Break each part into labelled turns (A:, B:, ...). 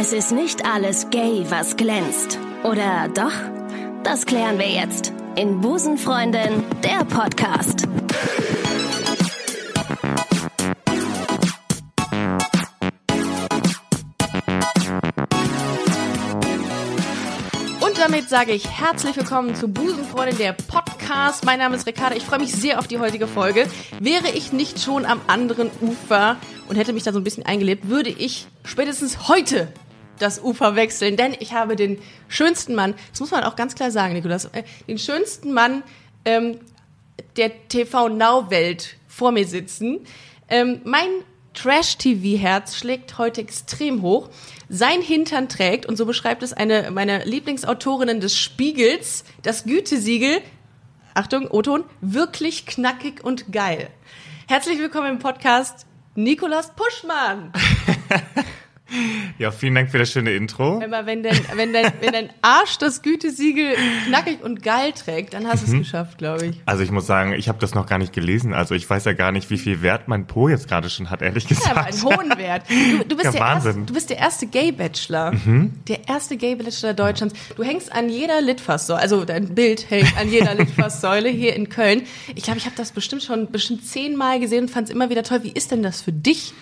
A: Es ist nicht alles gay, was glänzt. Oder doch? Das klären wir jetzt in Busenfreundin, der Podcast.
B: Und damit sage ich herzlich willkommen zu Busenfreundin, der Podcast. Mein Name ist Ricarda. Ich freue mich sehr auf die heutige Folge. Wäre ich nicht schon am anderen Ufer und hätte mich da so ein bisschen eingelebt, würde ich spätestens heute das Ufer wechseln, denn ich habe den schönsten Mann, das muss man auch ganz klar sagen, Nikolas, äh, den schönsten Mann ähm, der TV-Now-Welt vor mir sitzen. Ähm, mein Trash-TV-Herz schlägt heute extrem hoch. Sein Hintern trägt, und so beschreibt es eine meiner Lieblingsautorinnen des Spiegels, das Gütesiegel, Achtung, O-Ton, wirklich knackig und geil. Herzlich willkommen im Podcast Nikolas Puschmann.
C: Ja, vielen Dank für das schöne Intro.
B: Immer wenn dein, wenn dein, wenn dein Arsch das Gütesiegel knackig und geil trägt, dann hast du
C: Mhm.
B: es geschafft, glaube ich.
C: Also ich muss sagen, ich habe das noch gar nicht gelesen. Also ich weiß ja gar nicht, wie viel Wert mein Po jetzt gerade schon hat, ehrlich
B: Ja,
C: gesagt.
B: einen hohen Wert. Du, du, bist
C: Ja,
B: der
C: Wahnsinn.
B: erste, du bist der erste Gay-Bachelor. Der erste Gay-Bachelor Deutschlands. Du hängst an jeder Litfaßsäule, also dein Bild hängt an jeder Litfaßsäule hier in Köln. Ich glaube, ich habe das bestimmt schon bestimmt zehnmal gesehen und fand es immer wieder toll. Wie ist denn das für dich,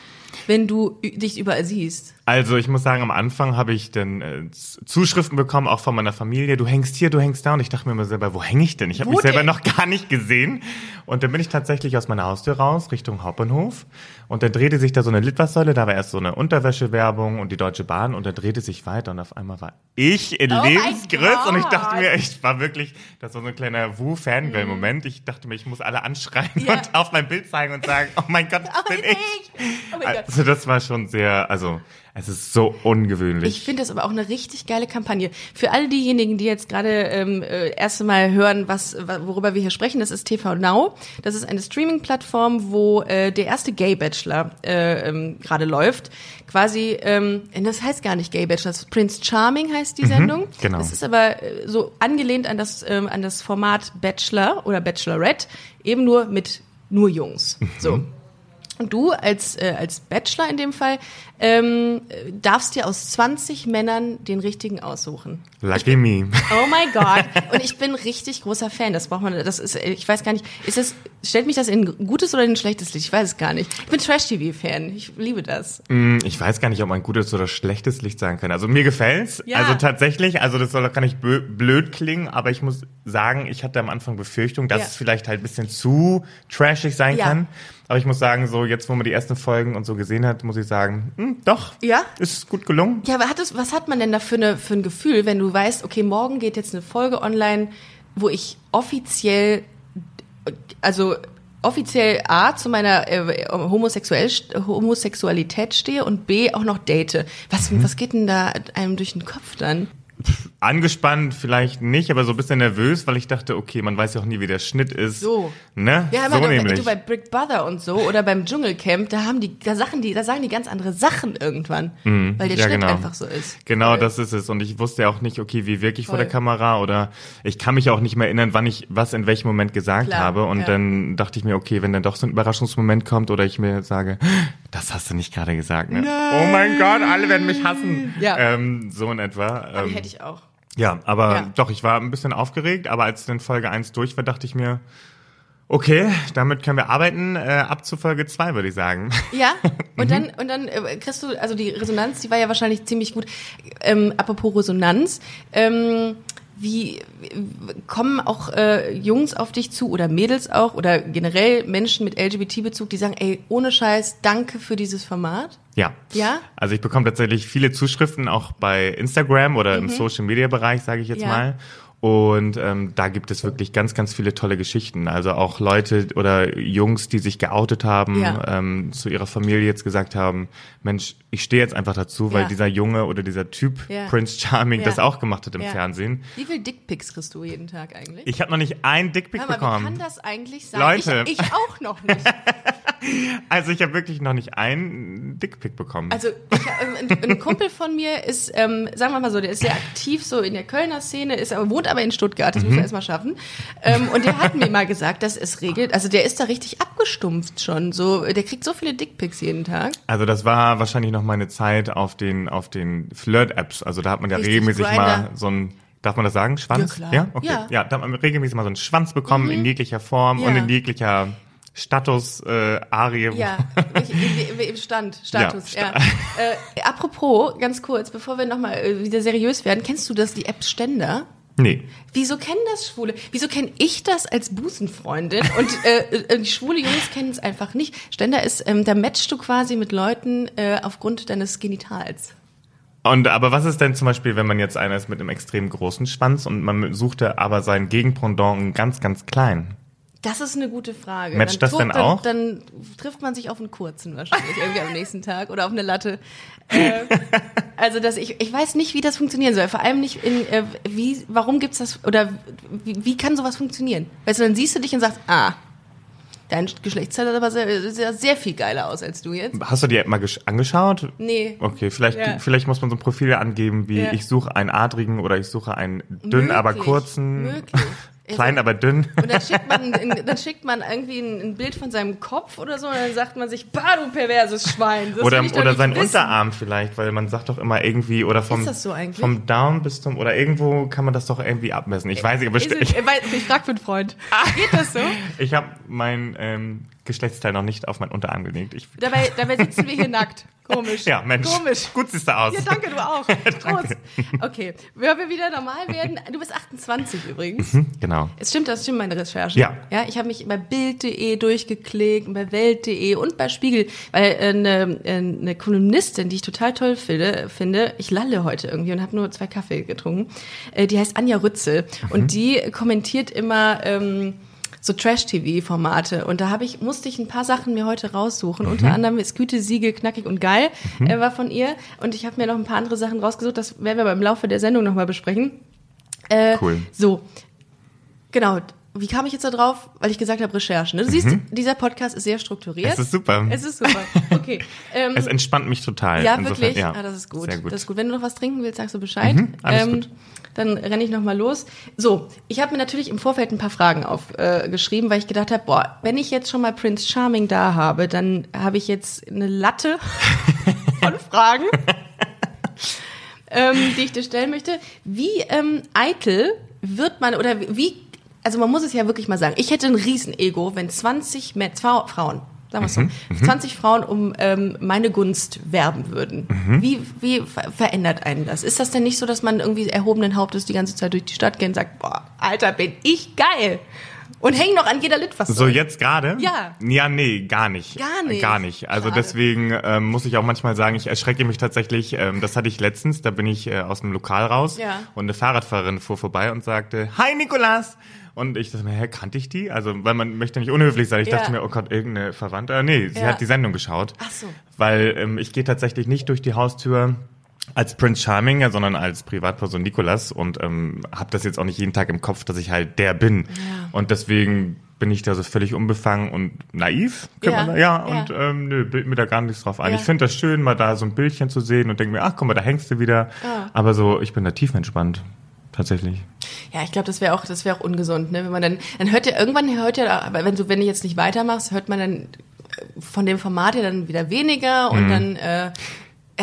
B: wenn du dich überall siehst?
C: Also ich muss sagen, am Anfang habe ich dann äh, Zuschriften bekommen, auch von meiner Familie. Du hängst hier, du hängst da. Und ich dachte mir immer selber, wo hänge ich denn? Ich habe mich selber
B: denn?
C: noch gar nicht gesehen. Und dann bin ich tatsächlich aus meiner Haustür raus, Richtung Hauptbahnhof. Und dann drehte sich da so eine Litfaßsäule. Da war erst so eine Unterwäschewerbung und die Deutsche Bahn. Und dann drehte sich weiter. Und auf einmal war ich in
B: Oh
C: Lebensgröße. Und ich dachte mir, ich war wirklich, das war so ein kleiner Wu-Fangirl-Moment. Ich dachte mir, ich muss alle anschreien
B: Ja.
C: und auf mein Bild zeigen und sagen, oh mein Gott, das
B: Oh,
C: bin
B: bin
C: ich.
B: ich. Oh mein Gott.
C: Also das war schon sehr, also es ist so ungewöhnlich.
B: Ich finde das aber auch eine richtig geile Kampagne. Für all diejenigen, die jetzt gerade ähm, äh, erste Mal hören, was, wa- worüber wir hier sprechen, das ist TV Now. Das ist eine Streaming-Plattform, wo äh, der erste Gay Bachelor äh, ähm, gerade läuft. Quasi, ähm, das heißt gar nicht Gay Bachelor, das ist Prince Charming heißt die Sendung.
C: genau.
B: Das ist aber äh, so angelehnt an das, ähm, an das Format Bachelor oder Bachelorette, eben nur mit nur Jungs. So. Und du als, äh, als Bachelor in dem Fall ähm, äh, darfst dir aus 20 Männern den richtigen aussuchen.
C: Lucky me.
B: Oh my God. Und ich bin richtig großer Fan. Das braucht man, das ist, ich weiß gar nicht, ist das, stellt mich das in ein gutes oder in ein schlechtes Licht? Ich weiß es gar nicht. Ich bin Trash-TV-Fan. Ich liebe das.
C: Hm, Ich weiß gar nicht, ob man gutes oder schlechtes Licht sagen kann. Also mir gefällt's.
B: Ja.
C: Also tatsächlich, also das soll gar nicht blöd klingen, aber ich muss sagen, ich hatte am Anfang Befürchtung, dass
B: Ja.
C: es vielleicht halt ein bisschen zu trashig sein
B: Ja.
C: kann. Aber ich muss sagen, so jetzt, wo man die ersten Folgen und so gesehen hat, muss ich sagen, hm, doch,
B: Ja?
C: ist gut gelungen.
B: Ja, aber hat es, was hat man denn da für, eine, für ein Gefühl, wenn du weißt, okay, morgen geht jetzt eine Folge online, wo ich offiziell, also offiziell A zu meiner äh, homosexuell, Homosexualität stehe und B auch noch date. Was,
C: Mhm.
B: was geht denn da einem durch den Kopf dann?
C: Angespannt vielleicht nicht, aber so ein bisschen nervös, weil ich dachte, okay, man weiß ja auch nie, wie der Schnitt ist.
B: So.
C: Ne?
B: Ja,
C: so
B: du,
C: nämlich.
B: du bei Brick Brother und so oder beim Dschungelcamp, da haben die, da Sachen die, da sagen die ganz andere Sachen irgendwann, weil der
C: Ja,
B: Schnitt
C: genau.
B: einfach so ist.
C: Genau,
B: Voll.
C: das ist es. Und ich wusste ja auch nicht, okay, wie wirke ich vor der Kamera oder ich kann mich auch nicht mehr erinnern, wann ich was in welchem Moment gesagt
B: Klar,
C: habe. Und
B: ja.
C: dann dachte ich mir, okay, wenn dann doch so ein Überraschungsmoment kommt oder ich mir sage, das hast du nicht gerade gesagt, ne? Oh mein Gott, alle werden mich hassen.
B: Ja.
C: Ähm, so in etwa. Ähm,
B: hätte ich auch.
C: ja, aber
B: Ja.
C: doch, ich war ein bisschen aufgeregt, aber als dann Folge 1 durch war, dachte ich mir, okay, damit können wir arbeiten. Äh, ab zu Folge 2, würde ich sagen.
B: Ja,
C: Mhm.
B: und dann, und dann äh, kriegst du, also die Resonanz, die war ja wahrscheinlich ziemlich gut. Ähm, apropos Resonanz, ähm, wie wie- kommen auch äh, Jungs auf dich zu oder Mädels auch oder generell Menschen mit LGBT-Bezug, die sagen, ey, ohne Scheiß, danke für dieses Format?
C: Ja.
B: Ja?
C: Also ich bekomme tatsächlich viele Zuschriften auch bei Instagram oder im Social Media Bereich, sage ich jetzt
B: Mhm. Ja.
C: mal. Und ähm, da gibt es wirklich ganz, ganz viele tolle Geschichten. Also auch Leute oder Jungs, die sich geoutet haben,
B: Ja.
C: ähm, zu ihrer Familie jetzt gesagt haben, Mensch, ich stehe jetzt einfach dazu, weil
B: Ja.
C: dieser Junge oder dieser Typ,
B: Ja.
C: Prince Charming, das auch gemacht hat im. Fernsehen.
B: Wie viel Dickpics kriegst du jeden Tag eigentlich?
C: Ich habe noch nicht ein Dickpic
B: mal, wie
C: bekommen.
B: kann das eigentlich sein?
C: Leute.
B: Ich, ich auch noch nicht.
C: Also ich habe wirklich noch nicht einen Dickpick bekommen.
B: Also ich, ähm, ein, ein Kumpel von mir ist, ähm, sagen wir mal so, der ist sehr aktiv so in der Kölner Szene, ist aber wohnt aber in Stuttgart, das
C: Mhm.
B: muss er erstmal schaffen. Ähm, und der hat mir mal gesagt, dass es regelt, also der ist da richtig abgestumpft schon. So, der kriegt so viele Dickpics jeden Tag.
C: Also das war wahrscheinlich noch meine Zeit auf den, auf den Flirt-Apps. Also da hat man ja
B: Richtig,
C: regelmäßig
B: Grindr.
C: mal so ein, darf man das sagen? Schwanz?
B: Ja, klar.
C: Okay.
B: Ja.
C: Ja. da hat man regelmäßig mal so einen Schwanz bekommen in jeglicher Form
B: Ja.
C: und in jeglicher Status, äh, Arie.
B: Ja, ich, ich, ich, im Stand, Status, ja.
C: Ja,
B: Äh, apropos, ganz kurz, bevor wir nochmal äh, wieder seriös werden, kennst du das, die App Ständer?
C: Nee.
B: Wieso kennen das Schwule? Wieso kenne ich das als Busenfreundin? Und äh, äh, die schwule Jungs kennen es einfach nicht. Ständer ist, ähm, da matchst du quasi mit Leuten äh, aufgrund deines Genitals.
C: Und aber was ist denn zum Beispiel, wenn man jetzt einer ist mit einem extrem großen Schwanz und man suchte aber seinen Gegenpendant ganz, ganz klein?
B: Das ist eine gute Frage.
C: Matcht das denn auch?
B: Dann, trifft man sich auf einen kurzen wahrscheinlich irgendwie am nächsten Tag oder auf eine Latte. Äh, also dass ich, ich weiß nicht, wie das funktionieren soll. Vor allem nicht in äh, wie, warum gibt's das oder wie, wie kann sowas funktionieren? Weißt du, dann siehst du dich und sagst, ah, dein Geschlechtsteil sieht aber sehr, sehr, sehr viel geiler aus als du jetzt.
C: Hast du die App mal gesch- angeschaut?
B: Nee.
C: Okay, vielleicht,
B: Ja.
C: vielleicht muss man so ein Profil angeben, wie
B: Ja.
C: ich suche einen adrigen oder ich suche einen dünnen, aber
B: Möglich,
C: kurzen,
B: möglich.
C: Klein, aber dünn.
B: Und dann schickt man, dann schickt man irgendwie ein, Bild von seinem Kopf oder so und dann sagt man sich, bah, du perverses Schwein. Das
C: Oder,
B: ich
C: oder sein
B: wissen.
C: Unterarm vielleicht, weil man sagt doch immer irgendwie, oder vom,
B: Ist das so eigentlich?
C: vom Daumen bis zum, oder irgendwo kann man das doch irgendwie abmessen. Ich weiß nicht, aber
B: Ist
C: ich,
B: ich, weiß- ich frag für einen Freund. Geht das so?
C: ich habe mein ähm, Geschlechtsteil noch nicht auf mein Unterarm gelegt. Ich,
B: Dabei, dabei sitzen wir hier nackt. Komisch.
C: ja, Mensch.
B: Komisch.
C: Gut siehst du aus.
B: Ja, danke, du auch. Prost. Okay, wenn wir wieder normal werden. Du bist 28 übrigens.
C: Genau.
B: Es stimmt, das stimmt meine Recherchen.
C: Ja.
B: Ja, ich habe mich bei Bild.de durchgeklickt, bei Welt.de und bei Spiegel, weil äh, eine, äh, eine Kolumnistin, die ich total toll finde, finde, ich lalle heute irgendwie und habe nur zwei Kaffee getrunken, äh, die heißt Anja Rützel und die kommentiert immer ähm, so Trash-TV-Formate und da habe ich musste ich ein paar Sachen mir heute raussuchen. Unter anderem ist Gütesiegel knackig und geil äh, war von ihr und ich habe mir noch ein paar andere Sachen rausgesucht. Das werden wir beim Laufe der Sendung nochmal besprechen. Äh,
C: Cool.
B: So, genau. Wie kam ich jetzt da drauf? Weil ich gesagt habe, Recherchen. ne? Du siehst, dieser Podcast ist sehr strukturiert.
C: Mhm. Es ist super.
B: Es ist super. Okay. Ähm,
C: Es entspannt mich total.
B: ja,
C: Insofern,
B: wirklich.
C: Ja,
B: Ah, das ist gut.
C: Gut.
B: Das ist gut. Wenn du noch was trinken willst, sagst du Bescheid.
C: Mhm,
B: ähm. Dann renne ich noch mal los. So, ich habe mir natürlich im Vorfeld ein paar Fragen aufgeschrieben, äh, weil ich gedacht habe, boah, wenn ich jetzt schon mal Prince Charming da habe, dann habe ich jetzt eine Latte von Fragen, ähm, die ich dir stellen möchte. Wie ähm, eitel wird man oder wie, also man muss es ja wirklich mal sagen, ich hätte ein Riesenego, wenn 20 Mä- zwei Frauen, sagen wir es so,
C: Mhm,
B: 20 Frauen um ähm, meine Gunst werben würden.
C: Mhm.
B: Wie, wie ver verändert einen das? Ist das denn nicht so, dass man irgendwie erhobenen Hauptes die ganze Zeit durch die Stadt geht und sagt, boah, Alter, bin ich geil? Und häng noch an jeder Litfaßsäule.
C: So jetzt gerade?
B: Ja.
C: Ja, nee, gar nicht.
B: Gar nicht.
C: Gar nicht. Also
B: Schade.
C: deswegen ähm, muss ich auch manchmal sagen, ich erschrecke mich tatsächlich. Ähm, das hatte ich letztens, da bin ich äh, aus dem Lokal raus
B: Ja.
C: und eine Fahrradfahrerin fuhr vorbei und sagte, Hi Nikolas! Und ich dachte mir, hä, kannte ich die? Also, weil man möchte nicht unhöflich sein. Ich
B: Ja.
C: dachte mir, oh Gott, irgendeine Verwandte. Äh, nee, sie
B: Ja.
C: hat die Sendung geschaut.
B: Ach so.
C: Weil ähm, ich gehe tatsächlich nicht durch die Haustür als Prince Charming, ja, sondern als Privatperson Nikolas und ähm, habe das jetzt auch nicht jeden Tag im Kopf, dass ich halt der bin.
B: Ja.
C: Und deswegen bin ich da so völlig unbefangen und naiv.
B: Ja,
C: man da, ja,
B: ja.
C: und ähm, nö, bild mir da gar nichts drauf ein.
B: Ja.
C: Ich finde das schön, mal da so ein Bildchen zu sehen und denke mir, ach guck mal, da hängst du wieder.
B: Ah.
C: Aber so, ich bin da tiefenentspannt. Tatsächlich.
B: Ja, ich glaube, das wäre auch, das wäre auch ungesund, ne? Wenn man dann, dann hört ja irgendwann hört ja, aber wenn du, wenn du jetzt nicht weitermachst, hört man dann äh, von dem Format ja dann wieder weniger
C: Mhm.
B: und dann äh, äh,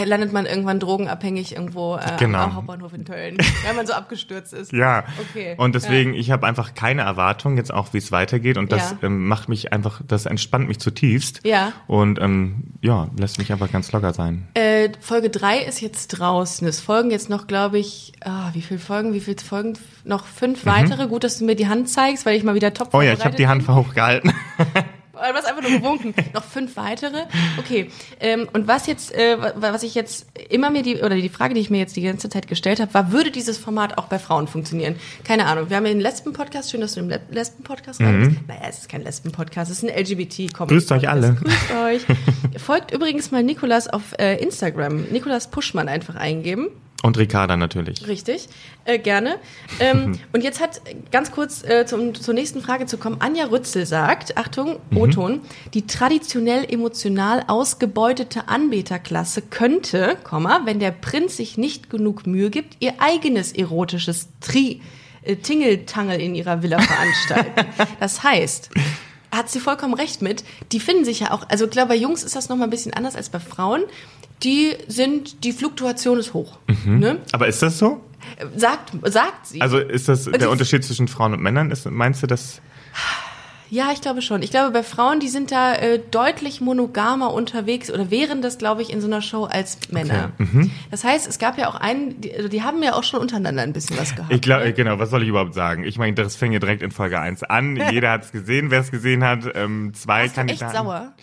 B: landet man irgendwann drogenabhängig irgendwo äh,
C: Genau.
B: am Hauptbahnhof in Köln, wenn man so abgestürzt ist.
C: Ja.
B: Okay.
C: Und deswegen, ich habe einfach keine Erwartung jetzt auch, wie es weitergeht. Und das
B: Ja.
C: ähm, macht mich einfach, das entspannt mich zutiefst.
B: Ja.
C: Und ähm, ja, lässt mich einfach ganz locker sein.
B: Äh, Folge 3 ist jetzt draußen. Es folgen jetzt noch, glaube ich, ah, wie viele Folgen, wie viele Folgen? Noch fünf weitere. Gut, dass du mir die Hand zeigst, weil ich mal wieder top
C: Mhm. Oh ja, ich habe die Hand hochgehalten.
B: Du hast einfach nur gewunken. Noch fünf weitere. Okay. Ähm, und was jetzt, äh, wa- was ich jetzt immer mir die, oder die Frage, die ich mir jetzt die ganze Zeit gestellt habe, war, würde dieses Format auch bei Frauen funktionieren? Keine Ahnung. Wir haben ja den Lesben-Podcast, schön, dass du im Le Lesben-Podcast rein bist. Naja, es ist kein Lesben-Podcast, es ist ein LGBT-Comedy.
C: Mhm. Grüßt euch alle.
B: Grüßt euch. Folgt übrigens mal Nikolas auf äh, Instagram. Nikolas Puschmann einfach eingeben.
C: Und Ricarda natürlich.
B: Richtig, äh, gerne. Ähm, und jetzt hat ganz kurz äh, zum, zur nächsten Frage zu kommen. Anja Rützel sagt, Achtung, O-Ton, die traditionell emotional ausgebeutete Anbeterklasse könnte, Komma, wenn der Prinz sich nicht genug Mühe gibt, ihr eigenes erotisches Tri äh, Tingeltangel in ihrer Villa veranstalten. das heißt, hat sie vollkommen recht mit. Die finden sich ja auch, also ich glaube, bei Jungs ist das nochmal ein bisschen anders als bei Frauen. Die sind, die Fluktuation ist hoch. Ne?
C: Aber ist das so?
B: Sagt, sagt sie.
C: Also ist das der Unterschied zwischen Frauen und Männern? Ist, meinst du das?
B: Ja, ich glaube schon. Ich glaube, bei Frauen, die sind da äh, deutlich monogamer unterwegs oder wären das, glaube ich, in so einer Show als Männer.
C: Mhm.
B: Das heißt, es gab ja auch einen, die, also die haben ja auch schon untereinander ein bisschen was gehabt.
C: Ich glaube, genau, was soll ich überhaupt sagen? Ich meine, das fing ja direkt in Folge 1 an. Jeder hat es gesehen, wer es gesehen hat. Ähm, zwei
B: Warst du echt
C: Kandidaten.
B: sauer?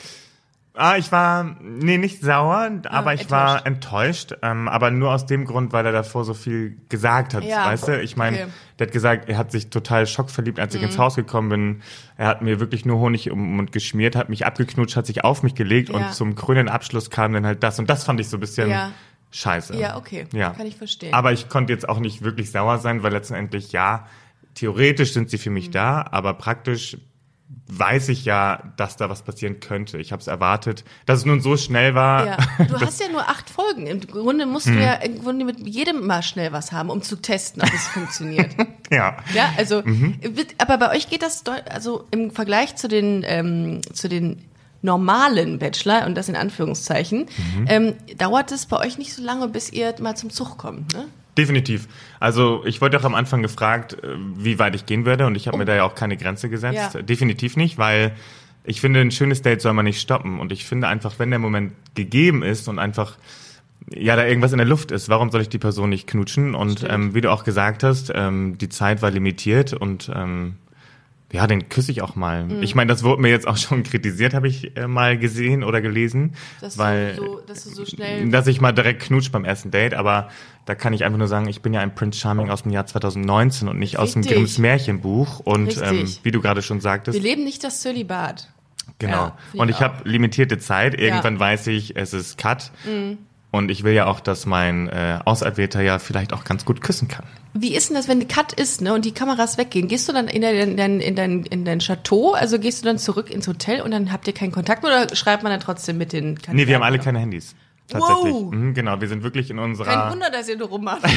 C: Ah, ich war, nee, nicht sauer, aber ich
B: Ah, enttäuscht.
C: war enttäuscht. Ähm, aber nur aus dem Grund, weil er davor so viel gesagt hat,
B: Ja,
C: weißt du? Ich meine,
B: okay. Mhm.
C: der hat gesagt, er hat sich total schockverliebt, als ich ins Haus gekommen bin. Er hat mir wirklich nur Honig um den Mund geschmiert, hat mich abgeknutscht, hat sich auf mich gelegt
B: Ja.
C: und zum krönenden Abschluss kam dann halt das. Und das fand ich so ein bisschen
B: Ja.
C: scheiße.
B: Ja, okay.
C: Ja.
B: Kann ich verstehen.
C: Aber ich konnte jetzt auch nicht wirklich sauer sein, weil letztendlich, ja, theoretisch sind sie für
B: Mhm.
C: mich da, aber praktisch weiß ich ja, dass da was passieren könnte. Ich habe es erwartet, dass es nun so schnell war.
B: Ja. Du hast ja nur acht Folgen. Im Grunde musst
C: Hm.
B: du ja im Grunde mit jedem mal schnell was haben, um zu testen, ob es funktioniert.
C: ja.
B: Ja, also,
C: Mhm.
B: aber bei euch geht das, also im Vergleich zu den, ähm, zu den normalen Bachelor, und das in Anführungszeichen,
C: Mhm.
B: ähm, dauert es bei euch nicht so lange, bis ihr mal zum Zug kommt, ne?
C: Definitiv. Also ich wurde auch am Anfang gefragt, äh, wie weit ich gehen würde und ich habe mir da ja auch keine Grenze gesetzt.
B: Ja.
C: Definitiv nicht, weil ich finde, ein schönes Date soll man nicht stoppen und ich finde einfach, wenn der Moment gegeben ist und einfach ja da irgendwas in der Luft ist, warum soll ich die Person nicht knutschen? Und ähm, wie du auch gesagt hast, ähm, die Zeit war limitiert und ähm, ja, den küsse ich auch mal.
B: Mhm.
C: Ich meine, das wurde mir jetzt auch schon kritisiert, habe ich äh, mal gesehen oder gelesen,
B: Dass,
C: weil
B: du so, dass du so schnell.
C: dass ich mal direkt knutscht beim ersten Date, aber da kann ich einfach nur sagen, ich bin ja ein Prince Charming aus dem Jahr 2019 und nicht aus dem
B: Richtig.
C: Grimms Märchenbuch. Und
B: Richtig.
C: ähm, wie du gerade schon sagtest,
B: Wir leben nicht das Zölibat.
C: genau.
B: Ja,
C: und
B: ich
C: habe limitierte Zeit. Irgendwann
B: Ja. Mhm.
C: weiß ich, es ist Cut. Und ich will ja auch, dass mein äh, Auserwählter ja vielleicht auch ganz gut küssen kann.
B: Wie ist denn das, wenn Cut ist, ne, und die Kameras weggehen? Gehst du dann in dein, in in dein, in dein Chateau? Also gehst du dann zurück ins Hotel und dann habt ihr keinen Kontakt mehr oder schreibt man dann trotzdem mit den Kandidaten?
C: Nee, wir haben alle keine Handys. Tatsächlich.
B: Wow.
C: Mhm, genau, wir sind wirklich in unserer.
B: Kein Wunder, dass ihr nur rummacht.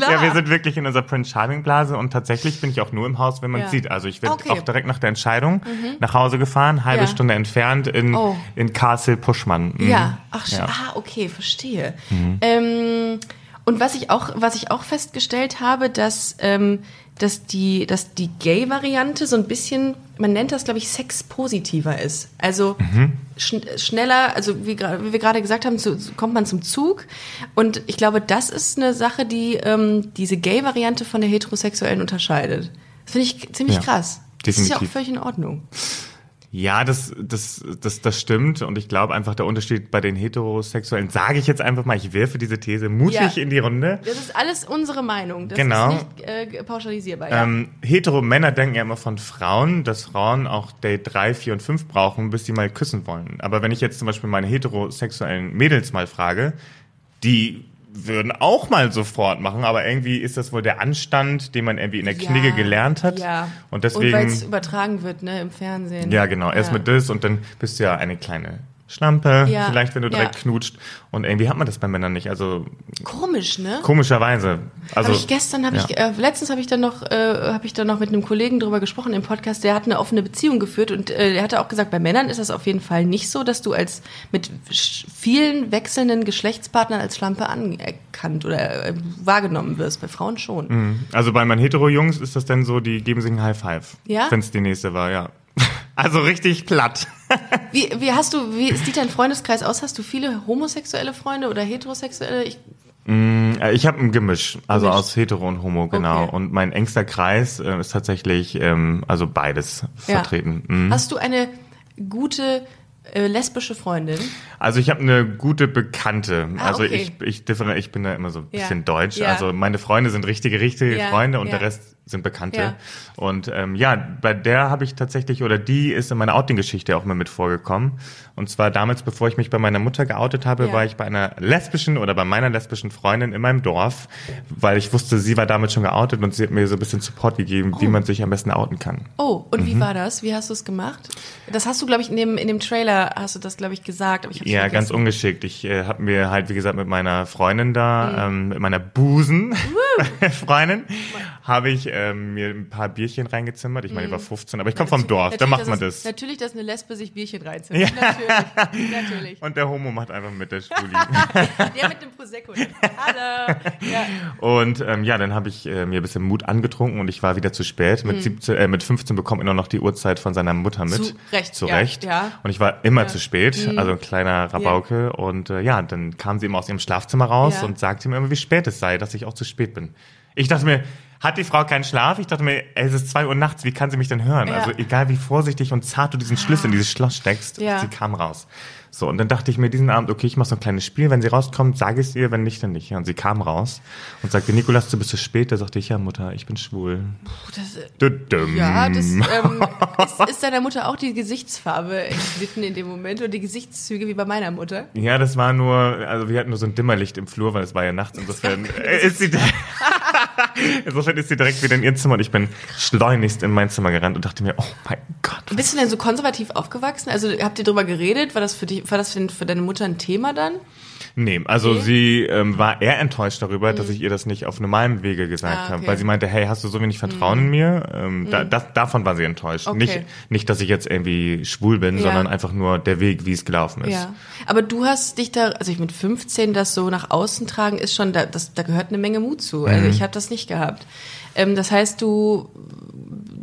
C: Ja, wir sind wirklich in unserer Prince Charming Blase und tatsächlich bin ich auch nur im Haus, wenn man
B: Ja.
C: sieht. Also ich bin
B: Okay.
C: auch direkt nach der Entscheidung nach Hause gefahren, halbe
B: Ja.
C: Stunde entfernt in,
B: Oh.
C: in Castle Puschmann. Mhm.
B: Ja, ach,
C: Ja. Mhm.
B: ah, okay, verstehe. Ähm, und was ich auch, was ich auch festgestellt habe, dass, ähm, dass die, dass die Gay-Variante so ein bisschen, man nennt das, glaube ich, sexpositiver ist. Also
C: Mhm.
B: schn schneller, also wie, wie wir gerade gesagt haben, zu, kommt man zum Zug. Und ich glaube, das ist eine Sache, die ähm, diese Gay-Variante von der heterosexuellen unterscheidet. Das finde ich ziemlich
C: Ja,
B: krass. Das ist ja auch
C: definitiv.
B: völlig in Ordnung.
C: Ja, das, das, das, das stimmt. Und ich glaube einfach, der Unterschied bei den Heterosexuellen, sage ich jetzt einfach mal, ich werfe diese These mutig
B: Ja.
C: in die Runde.
B: Das ist alles unsere Meinung. Das
C: Genau.
B: ist nicht äh, pauschalisierbar. Ja.
C: Ähm, Hetero-Männer denken ja immer von Frauen, dass Frauen auch Date 3, 4 und 5 brauchen, bis sie mal küssen wollen. Aber wenn ich jetzt zum Beispiel meine heterosexuellen Mädels mal frage, die würden auch mal sofort machen, aber irgendwie ist das wohl der Anstand, den man irgendwie in der Knigge gelernt hat.
B: Ja.
C: Und
B: Und weil es
C: deswegen,
B: übertragen wird, ne, im Fernsehen.
C: ja genau, erst
B: Ja.
C: mit das und dann bist du ja eine kleine Schlampe,
B: Ja.
C: vielleicht wenn du direkt
B: Ja.
C: knutscht. Und irgendwie hat man das bei Männern nicht. Also
B: Komisch, ne?
C: komischerweise. Also
B: hab ich gestern habe
C: ja.
B: ich äh, letztens habe ich dann noch äh, habe ich dann noch mit einem Kollegen drüber gesprochen im Podcast, der hat eine offene Beziehung geführt und äh, der hatte auch gesagt, bei Männern ist das auf jeden Fall nicht so, dass du als mit vielen wechselnden Geschlechtspartnern als Schlampe anerkannt oder äh, wahrgenommen wirst, bei Frauen schon.
C: Also bei meinen Hetero-Jungs ist das dann so, die geben sich ein High Five.
B: Ja?
C: Wenn es die nächste war, ja. Also richtig platt.
B: Wie, wie hast du wie sieht dein Freundeskreis aus? Hast du viele homosexuelle Freunde oder heterosexuelle? Ich,
C: Äh, Ich habe ein Gemisch, also
B: Gemisch.
C: aus Hetero und Homo, genau.
B: Okay.
C: Und mein engster Kreis äh, ist tatsächlich ähm, also beides
B: Ja.
C: vertreten. Mhm.
B: Hast du eine gute äh, lesbische Freundin?
C: Also ich habe eine gute Bekannte.
B: Ah,
C: also
B: okay.
C: ich, ich, ich bin da immer so ein
B: Ja.
C: bisschen deutsch.
B: Ja.
C: Also meine Freunde sind richtige, richtige
B: Ja,
C: Freunde und
B: ja.
C: der Rest sind Bekannte.
B: Ja.
C: Und ähm, ja, bei der habe ich tatsächlich, oder die ist in meiner Outing-Geschichte auch mal mit vorgekommen. Und zwar damals, bevor ich mich bei meiner Mutter geoutet habe,
B: Ja.
C: war ich bei einer lesbischen oder bei meiner lesbischen Freundin in meinem Dorf, weil ich wusste, sie war damit schon geoutet und sie hat mir so ein bisschen Support gegeben, wie man sich am besten outen kann.
B: Oh, und
C: Mhm.
B: wie war das? Wie hast du es gemacht? Das hast du, glaube ich, in dem, in dem Trailer hast du das, glaube ich, gesagt. Aber ich
C: Ja,
B: vergessen.
C: ganz ungeschickt. Ich äh, habe mir halt, wie gesagt, mit meiner Freundin da, ähm, mit meiner Busen, Freundin habe ich ähm, mir ein paar Bierchen reingezimmert. Ich meine, ich war 15, aber ich komme vom Dorf, da macht man das.
B: Natürlich, dass eine Lesbe sich Bierchen reinzieht. Natürlich, natürlich.
C: Und der Homo macht einfach mit der Schwuli.
B: Der mit dem Prosecco. Hallo. Ja.
C: Und ähm, ja, dann habe ich äh, mir ein bisschen Mut angetrunken und ich war wieder zu spät. Mit, 17, äh, mit 15 bekommt er noch die Uhrzeit von seiner Mutter mit.
B: Zu Recht,
C: Zu
B: ja,
C: Recht.
B: ja.
C: Und ich war immer zu spät, also ein kleiner Rabauke. Und äh, ja, dann kam sie immer aus ihrem Schlafzimmer raus
B: Ja.
C: und sagte mir immer, wie spät es sei, dass ich auch zu spät bin. Ich dachte mir, hat die Frau keinen Schlaf? Ich dachte mir, ey, es ist zwei Uhr nachts, wie kann sie mich denn hören?
B: Ja.
C: Also egal wie vorsichtig und zart du diesen Schlüssel in dieses Schloss steckst,
B: Ja.
C: sie kam raus. So, und dann dachte ich mir diesen Abend, okay, ich mache so ein kleines Spiel. Wenn sie rauskommt, sage ich es ihr, wenn nicht, dann nicht. Und sie kam raus und sagte, Nikolas, du bist zu spät. Da sagte ich, ja, Mutter, ich bin schwul.
B: Das, äh,
C: Düdüm.
B: ja, das ähm, ist, ist deiner Mutter auch die Gesichtsfarbe entglitten in dem Moment und die Gesichtszüge wie bei meiner Mutter?
C: Ja, das war nur, also wir hatten nur so ein Dimmerlicht im Flur, weil es war ja nachts. Insofern äh, ist sie, insofern ist sie direkt wieder in ihr Zimmer und ich bin schleunigst in mein Zimmer gerannt und dachte mir, oh mein Gott.
B: Bist du denn so konservativ aufgewachsen? Also habt ihr drüber geredet? War das für dich, war das für deine Mutter ein Thema dann?
C: Nee, also
B: Nee?
C: sie ähm, war eher enttäuscht darüber, dass ich ihr das nicht auf normalem Wege gesagt
B: Ah,
C: habe,
B: okay. Mhm.
C: weil sie meinte, hey, hast du so wenig Vertrauen in mir? Ähm, da, das, davon war sie enttäuscht.
B: Okay.
C: Nicht, nicht, dass ich jetzt irgendwie schwul bin,
B: Ja.
C: sondern einfach nur der Weg, wie es gelaufen ist.
B: Ja. Aber du hast dich da, also ich mit 15 das so nach außen tragen, ist schon, da, das, da gehört eine Menge Mut zu. Also
C: Mhm.
B: ich habe das nicht gehabt. Ähm, das heißt, du,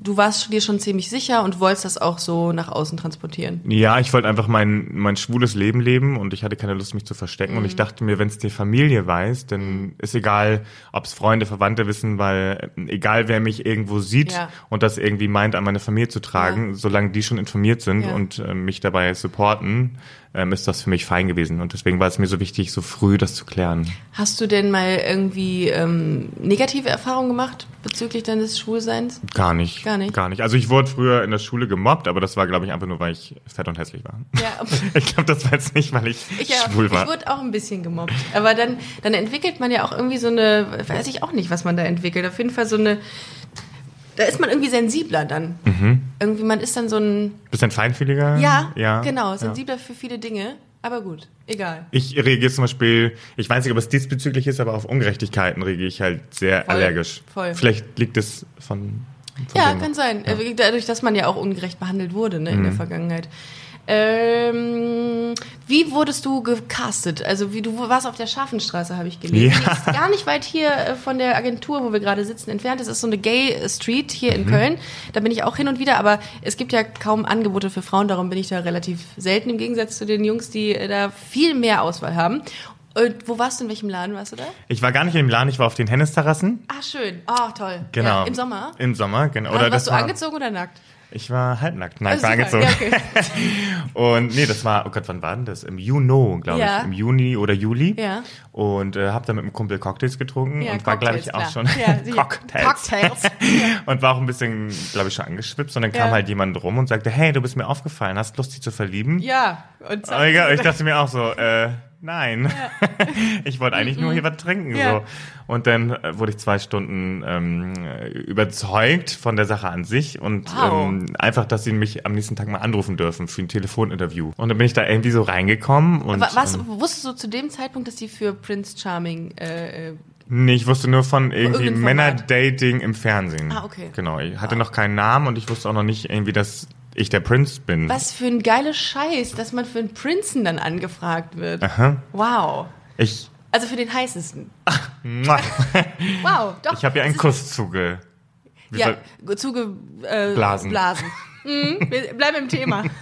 B: du warst dir schon ziemlich sicher und wolltest das auch so nach außen transportieren.
C: Ja, ich wollte einfach mein, mein schwules Leben leben und ich hatte keine Lust, mich zu verstecken. Und ich
B: Mhm.
C: dachte mir, wenn es die Familie weiß, dann ist egal, ob es Freunde, Verwandte wissen, weil äh, egal, wer mich irgendwo sieht
B: Ja.
C: und das irgendwie meint, an meine Familie zu tragen, solange die schon informiert sind
B: Ja.
C: und äh, mich dabei supporten, ähm, ist das für mich fein gewesen. Und deswegen war es mir so wichtig, so früh das zu klären.
B: Hast du denn mal irgendwie ähm, negative Erfahrungen gemacht bezüglich deines Schwulseins?
C: Gar nicht.
B: Gar nicht?
C: Gar nicht. Also ich wurde früher in der Schule gemobbt, aber das war, glaube ich, einfach nur, weil ich fett und hässlich war.
B: Ja,
C: Ich glaube, das war jetzt nicht, weil ich,
B: Ich,
C: schwul war.
B: ich wurde auch ein bisschen gemobbt. Aber dann, dann entwickelt man ja auch irgendwie so eine, weiß ich auch nicht, was man da entwickelt. Auf jeden Fall so eine, da ist man irgendwie sensibler dann.
C: Mhm.
B: Irgendwie, man ist dann so ein,
C: Bisschen feinfühliger?
B: ja,
C: ja
B: genau,
C: ja.
B: sensibler für viele Dinge. Aber gut, egal.
C: Ich reagiere zum Beispiel, ich weiß nicht, ob es diesbezüglich ist, aber auf Ungerechtigkeiten reagiere ich halt sehr
B: Voll,
C: allergisch.
B: voll.
C: Vielleicht liegt es von, von
B: Ja, kann sein. Äh, Dadurch, dass man ja auch ungerecht behandelt wurde ne, in
C: Mhm.
B: der Vergangenheit. Ähm, wie wurdest du gecastet? Also wie du warst auf der Scharfenstraße, habe ich gelesen.
C: Ja.
B: Die ist gar nicht weit hier äh, von der Agentur, wo wir gerade sitzen, entfernt. Das ist so eine Gay Street hier
C: Mhm.
B: in Köln. Da bin ich auch hin und wieder, aber es gibt ja kaum Angebote für Frauen, darum bin ich da relativ selten im Gegensatz zu den Jungs, die äh, da viel mehr Auswahl haben. Und wo warst du, in welchem Laden warst du da?
C: Ich war gar nicht im Laden, ich war auf den Hennisterrassen.
B: Ah, schön. Oh, toll.
C: Genau.
B: Ja, Im Sommer?
C: Im Sommer, genau.
B: Oder
C: Oder
B: warst du
C: war,
B: angezogen oder nackt?
C: Ich war halbnackt. Nein, ich war angezogen.
B: Ja, okay.
C: Und nee, das war, oh Gott, wann war denn das? Im Juni, glaube
B: Ja.
C: ich. Im Juni oder Juli.
B: Ja.
C: Und äh, habe da mit einem Kumpel Cocktails getrunken
B: Ja,
C: und war, glaube ich,
B: Cocktails,
C: auch
B: klar.
C: schon. Cocktails.
B: Cocktails.
C: und war auch ein bisschen, glaube ich, schon angeschwipst. Und dann kam halt jemand rum und sagte, hey, du bist mir aufgefallen, hast Lust, dich zu verlieben?
B: Ja. Und
C: Oh, egal, ich dachte mir auch so, äh, nein. ich wollte eigentlich nur hier was trinken.
B: Ja.
C: So. Und dann äh, wurde ich zwei Stunden ähm, überzeugt von der Sache an sich und
B: Wow.
C: ähm, einfach, dass sie mich am nächsten Tag mal anrufen dürfen für ein Telefoninterview. Und dann bin ich da irgendwie so reingekommen und
B: Aber was,
C: ähm,
B: wusstest du zu dem Zeitpunkt, dass die für Prince Charming äh, äh,
C: nee, ich wusste nur von irgendwie. Männerdating im Fernsehen.
B: Ah, okay.
C: Genau, ich hatte noch keinen Namen und ich wusste auch noch nicht irgendwie, dass ich der Prinz bin.
B: was für ein geiler Scheiß, dass man für einen Prinzen dann angefragt wird.
C: Aha.
B: Wow.
C: Ich,
B: Also für den heißesten.
C: Mua.
B: Wow, doch.
C: ich habe ja einen Kuss zuge.
B: Ja,
C: soll-
B: zuge äh,
C: Blasen.
B: Blasen. Mhm, wir bleiben im Thema.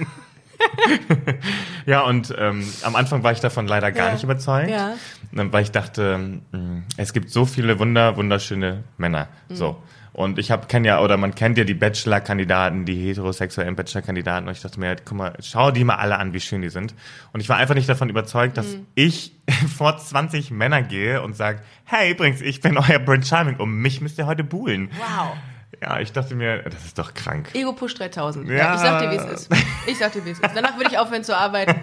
C: Ja, und ähm, am Anfang war ich davon leider gar
B: Ja.
C: nicht überzeugt,
B: Ja.
C: Weil ich dachte, mh, es gibt so viele wunder wunderschöne Männer.
B: Mhm.
C: So. Und ich habe ja oder man kennt ja die Bachelor-Kandidaten, die heterosexuellen Bachelor-Kandidaten. Und ich dachte mir, guck mal, schau die mal alle an, wie schön die sind. Und ich war einfach nicht davon überzeugt, dass
B: Mhm.
C: ich vor 20 Männer gehe und sage, hey, übrigens, ich bin euer Prince Charming, um mich müsst ihr heute buhlen.
B: Wow.
C: Ja, ich dachte mir, das ist doch krank.
B: Ego Push 3000. Ja.
C: Ja.
B: ich sag dir, wie es ist. Ich sag dir, wie es ist. Danach würde ich aufhören zu arbeiten.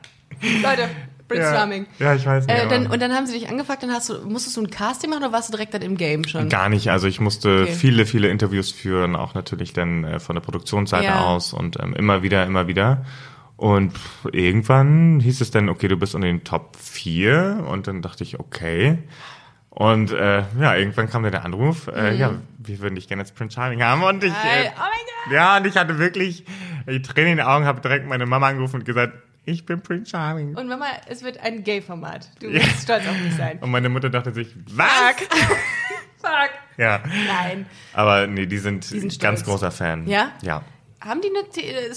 B: Leute, Prince
C: ja. Ja, ich weiß nicht.
B: Äh, dann, und dann haben sie dich angefragt, dann hast du, musstest du ein Casting machen oder warst du direkt dann im Game schon?
C: Gar nicht. Also ich musste
B: Okay.
C: viele, viele Interviews führen, auch natürlich dann äh, von der Produktionsseite
B: Ja.
C: aus und ähm, immer wieder, immer wieder. Und irgendwann hieß es dann, okay, du bist unter den Top 4 und dann dachte ich, okay. Und äh, ja, irgendwann kam dann der Anruf, äh, ja, wir würden dich gerne als Prince Charming haben. Und ich,
B: Mhm.
C: Äh,
B: Oh
C: ja, und ich hatte wirklich die Tränen in den Augen, habe direkt meine Mama angerufen und gesagt, ich bin Prince Charming.
B: Und Mama, es wird ein Gay-Format. Du
C: Ja.
B: bist stolz auf mich sein.
C: Und meine Mutter dachte sich, was?
B: Fuck. Fuck.
C: Ja,
B: Nein.
C: aber nee, die sind,
B: Die sind
C: ganz großer Fan.
B: Ja?
C: Ja.
B: Haben die eine T- äh,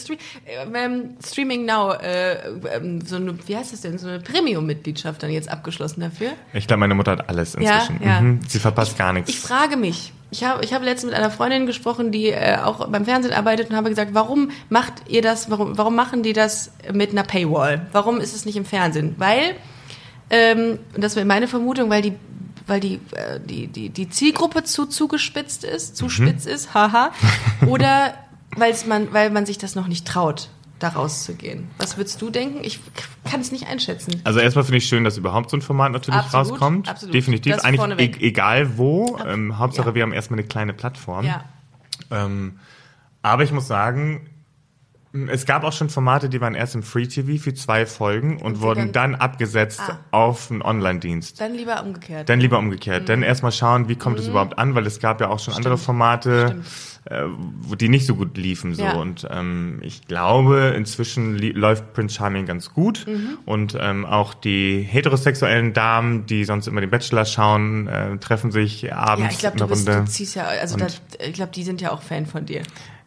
B: äh, ähm, Streaming Now, äh, ähm, so eine, wie heißt das denn, so eine Premium-Mitgliedschaft dann jetzt abgeschlossen dafür?
C: Ich glaube, meine Mutter hat alles
B: Ja,
C: inzwischen.
B: ja.
C: Mhm. Sie verpasst gar nichts.
B: Ich frage mich, ich habe ich habe letztens mit einer Freundin gesprochen, die äh, auch beim Fernsehen arbeitet und habe gesagt, warum macht ihr das, warum, warum machen die das mit einer Paywall? Warum ist es nicht im Fernsehen? Weil, ähm, und das wäre meine Vermutung, weil die weil die, äh, die, die, die Zielgruppe zu zugespitzt ist, zu spitz ist, haha, oder weil's man, weil man sich das noch nicht traut, da rauszugehen. Was würdest du denken? Ich kann es nicht einschätzen.
C: Also erstmal finde ich schön, dass überhaupt so ein Format natürlich
B: Absolut,
C: rauskommt.
B: absolut.
C: Definitiv.
B: Das
C: Eigentlich e egal wo. Ähm, Hauptsache,
B: Ja.
C: wir haben erstmal eine kleine Plattform.
B: Ja.
C: Ähm, aber ich muss sagen, es gab auch schon Formate, die waren erst im Free TV für zwei Folgen und,
B: sie
C: wurden
B: dann-
C: dann, abgesetzt
B: Ah.
C: auf einen Online-Dienst.
B: Dann lieber umgekehrt.
C: Dann lieber umgekehrt.
B: Mhm.
C: Dann erstmal schauen, wie kommt es überhaupt an, weil es gab ja auch schon andere Formate, äh, wo die nicht so gut liefen. So.
B: Ja.
C: Und ähm, ich glaube, inzwischen läuft Prince Charming ganz gut.
B: Mhm.
C: Und ähm, auch die heterosexuellen Damen, die sonst immer den Bachelor schauen, äh, treffen sich
B: Ja,
C: abends
B: ich glaube,
C: in
B: du, bist,
C: Runde.
B: du ziehst ja, also das, ich glaube, die sind ja auch Fan von dir.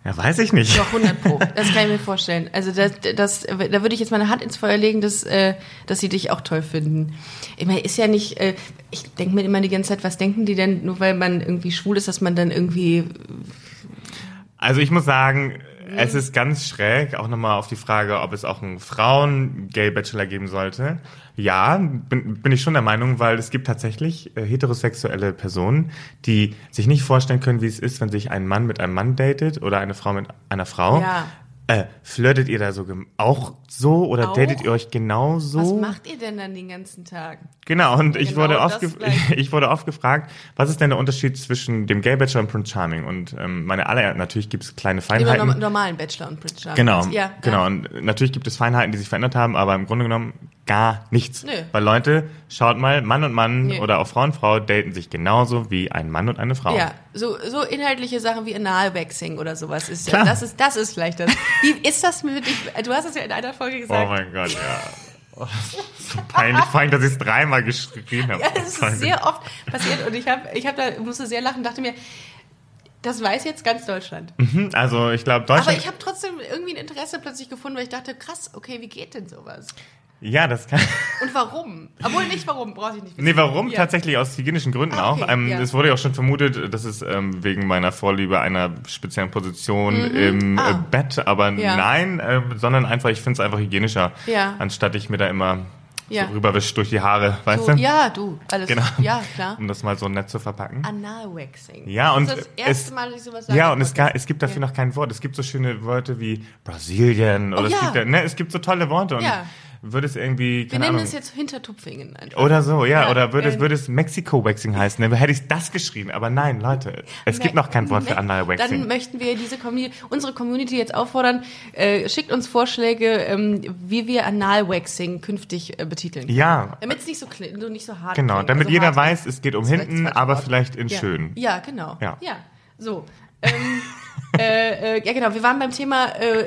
C: Ja, weiß ich nicht.
B: Doch, 100 Pro. Das kann ich mir vorstellen. Also das, das, da würde ich jetzt meine Hand ins Feuer legen, dass, äh, dass sie dich auch toll finden. Ich meine, ist ja nicht, äh, ich denke mir immer die ganze Zeit, was denken die denn, nur weil man irgendwie schwul ist, dass man dann irgendwie,
C: Also ich muss sagen,
B: Mhm.
C: es ist ganz schräg, auch nochmal auf die Frage, ob es auch einen Frauen-Gay-Bachelor geben sollte. Ja, bin, bin ich schon der Meinung, weil es gibt tatsächlich äh, heterosexuelle Personen, die sich nicht vorstellen können, wie es ist, wenn sich ein Mann mit einem Mann datet oder eine Frau mit einer Frau.
B: Ja.
C: Äh, flirtet ihr da so gem- auch so oder
B: Auch?
C: datet ihr euch genauso?
B: was macht ihr denn dann den ganzen Tag?
C: Genau, und ich,
B: Genau
C: wurde oft ich wurde oft gefragt, was ist denn der Unterschied zwischen dem Gay Bachelor und Prince Charming? Und ähm, meine aller, natürlich gibt es kleine Feinheiten.
B: norm normalen Bachelor und Prince Charming.
C: Genau,
B: Ja,
C: genau.
B: Ja.
C: Und natürlich gibt es Feinheiten, die sich verändert haben, aber im Grunde genommen gar nichts.
B: Nö.
C: Weil Leute, schaut mal, Mann und Mann
B: Nö.
C: oder auch Frau und Frau daten sich genauso wie ein Mann und eine Frau.
B: Ja, so, so inhaltliche Sachen wie Analwaxing oder sowas ist ja, das ist, das ist vielleicht das. Wie ist das mit? Du hast es ja in einer Folge
C: Oh
B: gesagt.
C: mein Gott, ja. Oh, so peinlich, vor allem, dass ich es dreimal geschrien habe.
B: Ja, das ist sehr oft passiert und ich habe ich hab da musste sehr lachen, dachte mir, das weiß jetzt ganz Deutschland.
C: Also ich glaube,
B: Aber
C: Deutschland...
B: ich habe trotzdem irgendwie ein Interesse plötzlich gefunden, weil ich dachte, krass, okay, wie geht denn sowas?
C: Ja, das kann...
B: Und warum? Obwohl nicht warum, brauche ich nicht wissen.
C: Nee, warum?
B: Ja.
C: Tatsächlich aus hygienischen Gründen
B: Ah,
C: auch.
B: okay,
C: Ähm,
B: ja.
C: Es wurde ja auch schon vermutet, dass es ähm, wegen meiner Vorliebe einer speziellen Position im
B: Ah.
C: äh, Bett, aber
B: Ja.
C: nein, äh, sondern einfach, ich finde es einfach hygienischer,
B: Ja.
C: anstatt ich mir da immer
B: Ja.
C: so rüberwisch durch die Haare, weißt
B: So,
C: du?
B: ja, du, alles.
C: Genau.
B: Ja, klar.
C: Um das mal so nett zu verpacken.
B: Analwaxing.
C: Ja, und
B: das ist das erste
C: es-
B: Mal, dass ich sowas sage.
C: Ja, und es, ga, es gibt dafür
B: Ja.
C: noch kein Wort. Es gibt so schöne Wörter wie Brasilien oder
B: Oh,
C: es,
B: ja.
C: gibt, ja- ne, es gibt so tolle Worte und
B: Ja.
C: Würde es irgendwie,
B: Wir nennen
C: Ahnung,
B: es jetzt Hintertupfingen einfach.
C: oder so, ja,
B: Ja,
C: oder würde es, würde es Mexiko-Waxing heißen, dann hätte ich das geschrieben. Aber nein, Leute, es gibt noch kein Wort für
B: Dann
C: Anal-Waxing.
B: möchten wir diese Community, unsere Community jetzt auffordern, äh, schickt uns Vorschläge, ähm, wie wir Analwaxing künftig äh, betiteln.
C: Ja,
B: Damit es nicht so, so nicht so hart
C: genau,
B: klingt.
C: damit
B: Also
C: jeder weiß, es geht um hinten, aber
B: Wort.
C: vielleicht in
B: ja.
C: schön.
B: Ja, genau.
C: Ja.
B: ja. So. Ähm, äh, äh, ja, genau. Wir waren beim Thema äh, äh,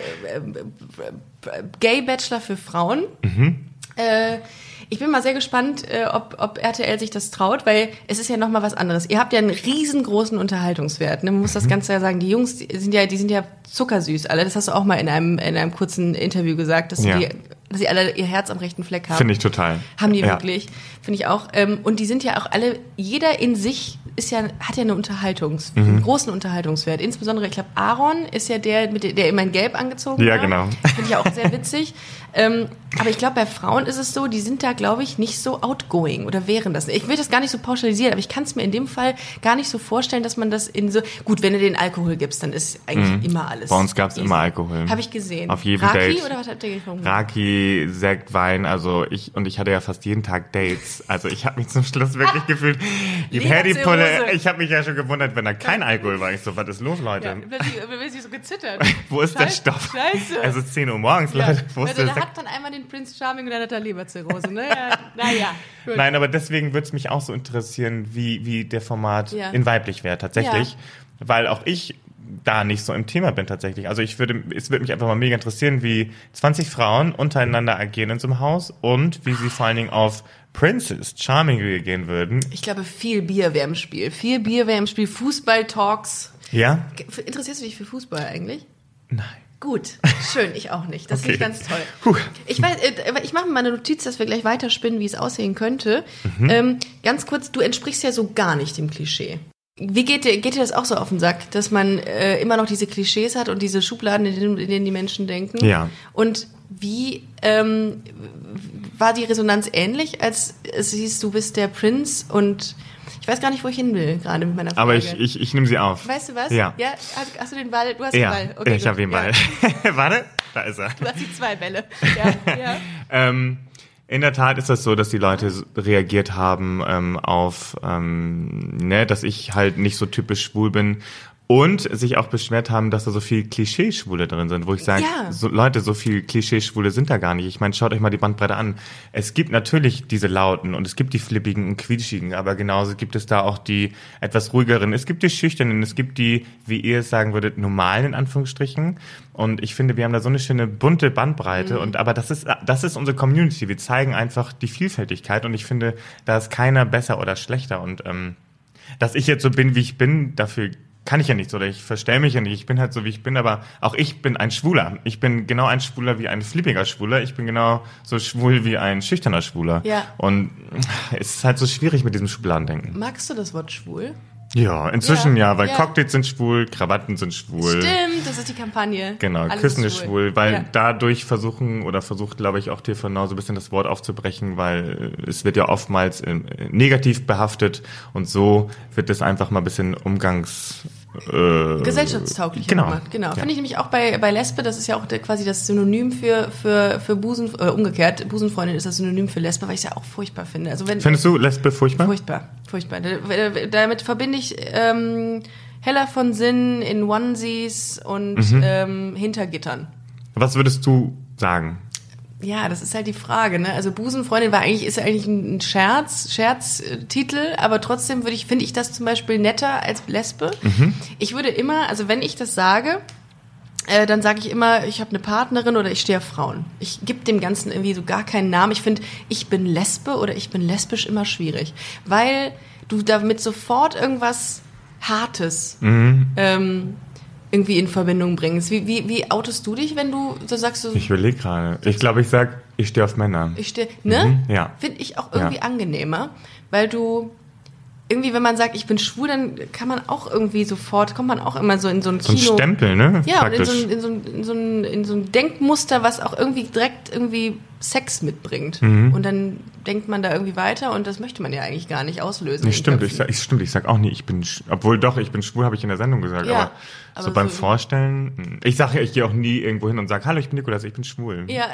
B: Gay Bachelor für Frauen.
C: Mhm.
B: Äh, ich bin mal sehr gespannt, äh, ob, ob RTL sich das traut, weil es ist ja noch mal was anderes. Ihr habt ja einen riesengroßen Unterhaltungswert. Ne? Man
C: Mhm.
B: muss das Ganze ja sagen. Die Jungs die sind ja, die sind ja zuckersüß alle. Das hast du auch mal in einem in einem kurzen Interview gesagt, dass,
C: Ja.
B: die, dass sie alle ihr Herz am rechten Fleck haben.
C: Finde ich total.
B: Haben die
C: ja.
B: wirklich, finde ich auch. Ähm, und die sind ja auch alle, jeder in sich ist ja, hat ja eine Unterhaltungs,
C: Mhm.
B: einen großen Unterhaltungswert. Insbesondere, ich glaube, Aaron ist ja der, mit der, der immer in Gelb angezogen
C: Ja,
B: war.
C: genau.
B: Finde ich auch sehr witzig. ähm, aber ich glaube, bei Frauen ist es so, die sind da, glaube ich, nicht so outgoing oder wären das. Ich will das gar nicht so pauschalisieren, aber ich kann es mir in dem Fall gar nicht so vorstellen, dass man das in so, gut, wenn du den Alkohol gibst, dann ist eigentlich immer alles.
C: Mhm. Bei uns gab's
B: easy.
C: immer Alkohol.
B: Habe ich gesehen.
C: Auf jedem
B: Raki
C: Date.
B: oder was habt ihr getrunken?
C: Raki, Sekt, Wein, also ich und ich hatte ja fast jeden Tag Dates. Also ich habe mich zum Schluss wirklich gefühlt, die. Paddypulle, ich habe mich ja schon gewundert, wenn da kein Alkohol war. Ich so, was ist los, Leute?
B: Ja, plötzlich, plötzlich so gezittert.
C: Wo ist der
B: Scheiße,
C: Stoff?
B: Scheiße.
C: Es ist 10 Uhr morgens,
B: Ja.
C: Leute. Wo ist
B: Ja,
C: der
B: da hat man einmal den Prince Charming und dann hat er Leberzirrhose, ne? Ja, naja, gut.
C: Nein, aber deswegen würde es mich auch so interessieren, wie, wie der Format
B: Ja.
C: in weiblich wäre tatsächlich.
B: Ja.
C: Weil auch ich da nicht so im Thema bin tatsächlich. Also ich würde, es würde mich einfach mal mega interessieren, wie 20 Frauen untereinander agieren in so einem Haus und wie sie vor allen Dingen auf Princess Charming reagieren würden.
B: Ich glaube, viel Bier wäre im Spiel. Viel Bier wäre im Spiel. Fußball-Talks.
C: Ja?
B: Interessierst du dich für Fußball eigentlich?
C: Nein.
B: Gut, schön, ich auch nicht. Das finde ich
C: Okay.
B: ganz toll. Ich weiß, äh, aber ich mache mir mal eine Notiz, dass wir gleich weiterspinnen, wie es aussehen könnte.
C: Mhm.
B: Ähm, ganz kurz, du entsprichst ja so gar nicht dem Klischee. Wie geht dir, geht dir das auch so auf den Sack, dass man äh, immer noch diese Klischees hat und diese Schubladen, in denen, in denen die Menschen denken?
C: Ja.
B: Und wie ähm, war die Resonanz ähnlich, als es hieß, du bist der Prinz und ich weiß gar nicht, wo ich hin will, gerade mit meiner Frage.
C: Aber ich, ich, ich nehme sie auf.
B: Weißt du was?
C: Ja.
B: ja hast, hast du den Ball? Du hast
C: Ja,
B: den Ball. Okay,
C: ich habe den
B: Ja.
C: Ball. Warte, da ist er.
B: Du hast die zwei Bälle. Ja, ja.
C: Ähm, in der Tat ist das so, dass die Leute reagiert haben ähm, auf, ähm, ne, dass ich halt nicht so typisch schwul bin und sich auch beschwert haben, dass da so viel Klischee-Schwule drin sind, wo ich sage,
B: Ja.
C: so, Leute, so viel Klischee-Schwule sind da gar nicht. Ich meine, schaut euch mal die Bandbreite an. Es gibt natürlich diese Lauten und es gibt die Flippigen und Quietschigen, aber genauso gibt es da auch die etwas ruhigeren. Es gibt die Schüchternen, es gibt die, wie ihr es sagen würdet, normalen in Anführungsstrichen. Und ich finde, wir haben da so eine schöne bunte Bandbreite. Und aber das ist das ist unsere Community. Wir zeigen einfach die Vielfältigkeit und ich finde, da ist keiner besser oder schlechter. Und ähm, dass ich jetzt so bin, wie ich bin, dafür kann ich ja nichts oder ich verstell mich ja nicht. Ich bin halt so, wie ich bin, aber auch ich bin ein Schwuler. Ich bin genau ein Schwuler wie ein flippiger Schwuler. Ich bin genau so schwul wie ein schüchterner Schwuler.
B: Ja.
C: Und es ist halt so schwierig mit diesem Schubladendenken.
B: Magst du das Wort schwul?
C: Ja, inzwischen
B: Ja,
C: ja, weil
B: ja.
C: Cocktails sind schwul, Krawatten sind schwul.
B: Stimmt, das ist die Kampagne.
C: Genau,
B: Alles
C: Küssen ist schwul, weil
B: Ja.
C: dadurch versuchen oder versucht, glaube ich, auch TV so ein bisschen das Wort aufzubrechen, weil äh, es wird ja oftmals äh, negativ behaftet und so wird es einfach mal ein bisschen umgangs... Äh,
B: Gesellschaftstauglich
C: Genau.
B: gemacht. Genau.
C: Ja.
B: Finde ich nämlich auch bei, bei Lesbe, das ist ja auch der, quasi das Synonym für, für, für Busen, äh, umgekehrt, Busenfreundin ist das Synonym für Lesbe, weil ich es ja auch furchtbar finde. Also wenn,
C: Findest du Lesbe furchtbar?
B: Furchtbar, furchtbar. Da- Damit verbinde ich ähm, Heller von Sinn in Onesies und
C: Mhm.
B: ähm, Hintergittern.
C: Was würdest du sagen?
B: Ja, das ist halt die Frage, ne? Also Busenfreundin war eigentlich, ist ja eigentlich ein Scherz, Scherztitel, aber trotzdem würde ich, finde ich das zum Beispiel netter als Lesbe. Ich würde immer, also wenn ich das sage, äh, dann sage ich immer, ich habe eine Partnerin oder ich stehe auf Frauen. Ich gebe dem Ganzen irgendwie so gar keinen Namen. Ich finde, ich bin Lesbe oder ich bin lesbisch immer schwierig, weil du damit sofort irgendwas Hartes ähm, irgendwie in Verbindung bringst. Wie, wie, wie outest du dich, wenn du so sagst, so,
C: Ich überlege gerade. Ich glaube, ich sag, ich stehe auf Männer.
B: ich stehe, ne?
C: Mhm, ja.
B: Finde ich auch irgendwie
C: Ja.
B: angenehmer, weil du irgendwie, wenn man sagt, ich bin schwul, dann kann man auch irgendwie sofort, kommt man auch immer so in so ein
C: so ein
B: Kino.
C: Stempel, ne?
B: Ja, und in so, ein, in, so ein, in, so ein, in so ein Denkmuster, was auch irgendwie direkt irgendwie Sex mitbringt.
C: Mhm.
B: Und dann denkt man da irgendwie weiter und das möchte man ja eigentlich gar nicht auslösen.
C: Nee, stimmt, ich sag, ich, stimmt, ich sag auch nie, ich bin, obwohl doch, ich bin schwul, habe ich in der Sendung gesagt,
B: Ja,
C: aber,
B: aber
C: so beim
B: so-
C: Vorstellen, hm. ich sage ja, ich gehe auch nie irgendwo hin und sage, hallo, ich bin Nikolas, ich bin schwul.
B: Ja.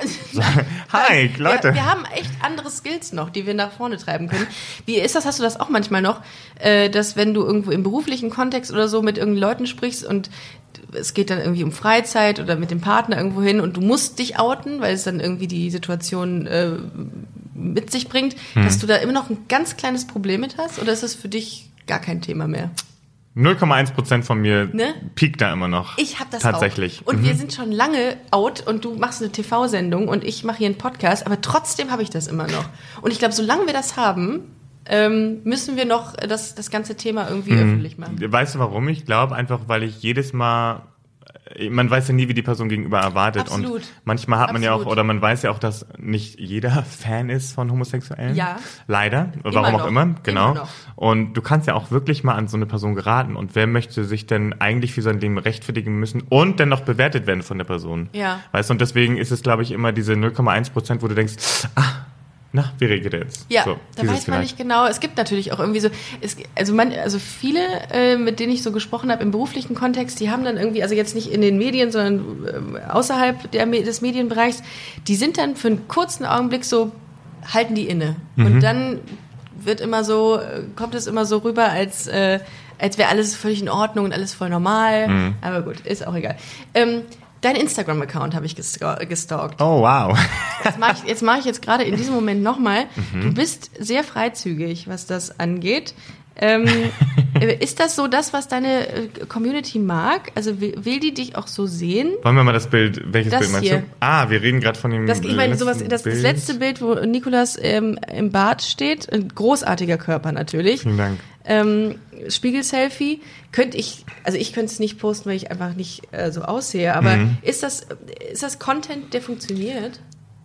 C: Hi, Leute.
B: Wir, wir haben echt andere Skills noch, die wir nach vorne treiben können. Wie ist das? Hast du das auch manchmal noch, äh, dass wenn du irgendwo im beruflichen Kontext oder so mit irgendeinen Leuten sprichst und es geht dann irgendwie um Freizeit oder mit dem Partner irgendwo hin und du musst dich outen, weil es dann irgendwie die Situation äh, mit sich bringt,
C: Hm.
B: dass du da immer noch ein ganz kleines Problem mit hast? Oder ist das für dich gar kein Thema mehr?
C: 0,1 Prozent von mir
B: Ne?
C: piekt da immer noch.
B: Ich habe das
C: Tatsächlich.
B: auch. Und
C: Mhm.
B: wir sind schon lange out und du machst eine TV-Sendung und ich mache hier einen Podcast, aber trotzdem habe ich das immer noch. Und ich glaube, solange wir das haben, ähm, müssen wir noch das, das ganze Thema irgendwie
C: Mhm.
B: öffentlich machen.
C: Weißt du warum? Ich glaube einfach, weil ich jedes Mal, man weiß ja nie, wie die Person gegenüber erwartet.
B: Absolut.
C: Und manchmal hat man ja auch, oder man weiß ja auch, dass nicht jeder Fan ist von Homosexuellen.
B: Ja.
C: Leider. Warum
B: noch.
C: auch immer. Genau.
B: Immer.
C: Und du kannst ja auch wirklich mal an so eine Person geraten. Und wer möchte sich denn eigentlich für sein Leben rechtfertigen müssen und dann noch bewertet werden von der Person?
B: Ja.
C: Weißt du, und deswegen ist es, glaube ich, immer diese 0,1 Prozent, wo du denkst, ah, na, wie reagiert er jetzt?
B: Ja,
C: So,
B: da weiß man nicht genau. Es gibt natürlich auch irgendwie so, es, also man, also viele, äh, mit denen ich so gesprochen habe im beruflichen Kontext, die haben dann irgendwie, also jetzt nicht in den Medien, sondern äh, außerhalb der, des Medienbereichs, die sind dann für einen kurzen Augenblick so, halten die inne.
C: Mhm.
B: Und dann wird immer so, äh, kommt es immer so rüber, als, äh, als wäre alles völlig in Ordnung und alles voll normal.
C: Mhm.
B: Aber gut, ist auch egal. Ähm, Dein Instagram-Account habe ich gestalk- gestalkt.
C: Oh, wow.
B: Das mach ich, jetzt mache ich jetzt gerade in diesem Moment nochmal.
C: Mhm.
B: Du bist sehr freizügig, was das angeht. Ähm, äh, ist das so das, was deine äh, Community mag? Also will, will die dich auch so sehen?
C: Wollen wir mal das Bild, welches
B: Das
C: Bild meinst
B: hier.
C: du? Ah, wir reden gerade von dem
B: Das, ich meine, sowas, das, das letzte Bild, wo Nikolas ähm, im Bad steht, ein großartiger Körper natürlich.
C: Vielen Dank.
B: Ähm, Spiegel-Selfie könnte ich, also ich könnte es nicht posten, weil ich einfach nicht äh, so aussehe. Aber
C: Mhm.
B: ist das ist das Content, der funktioniert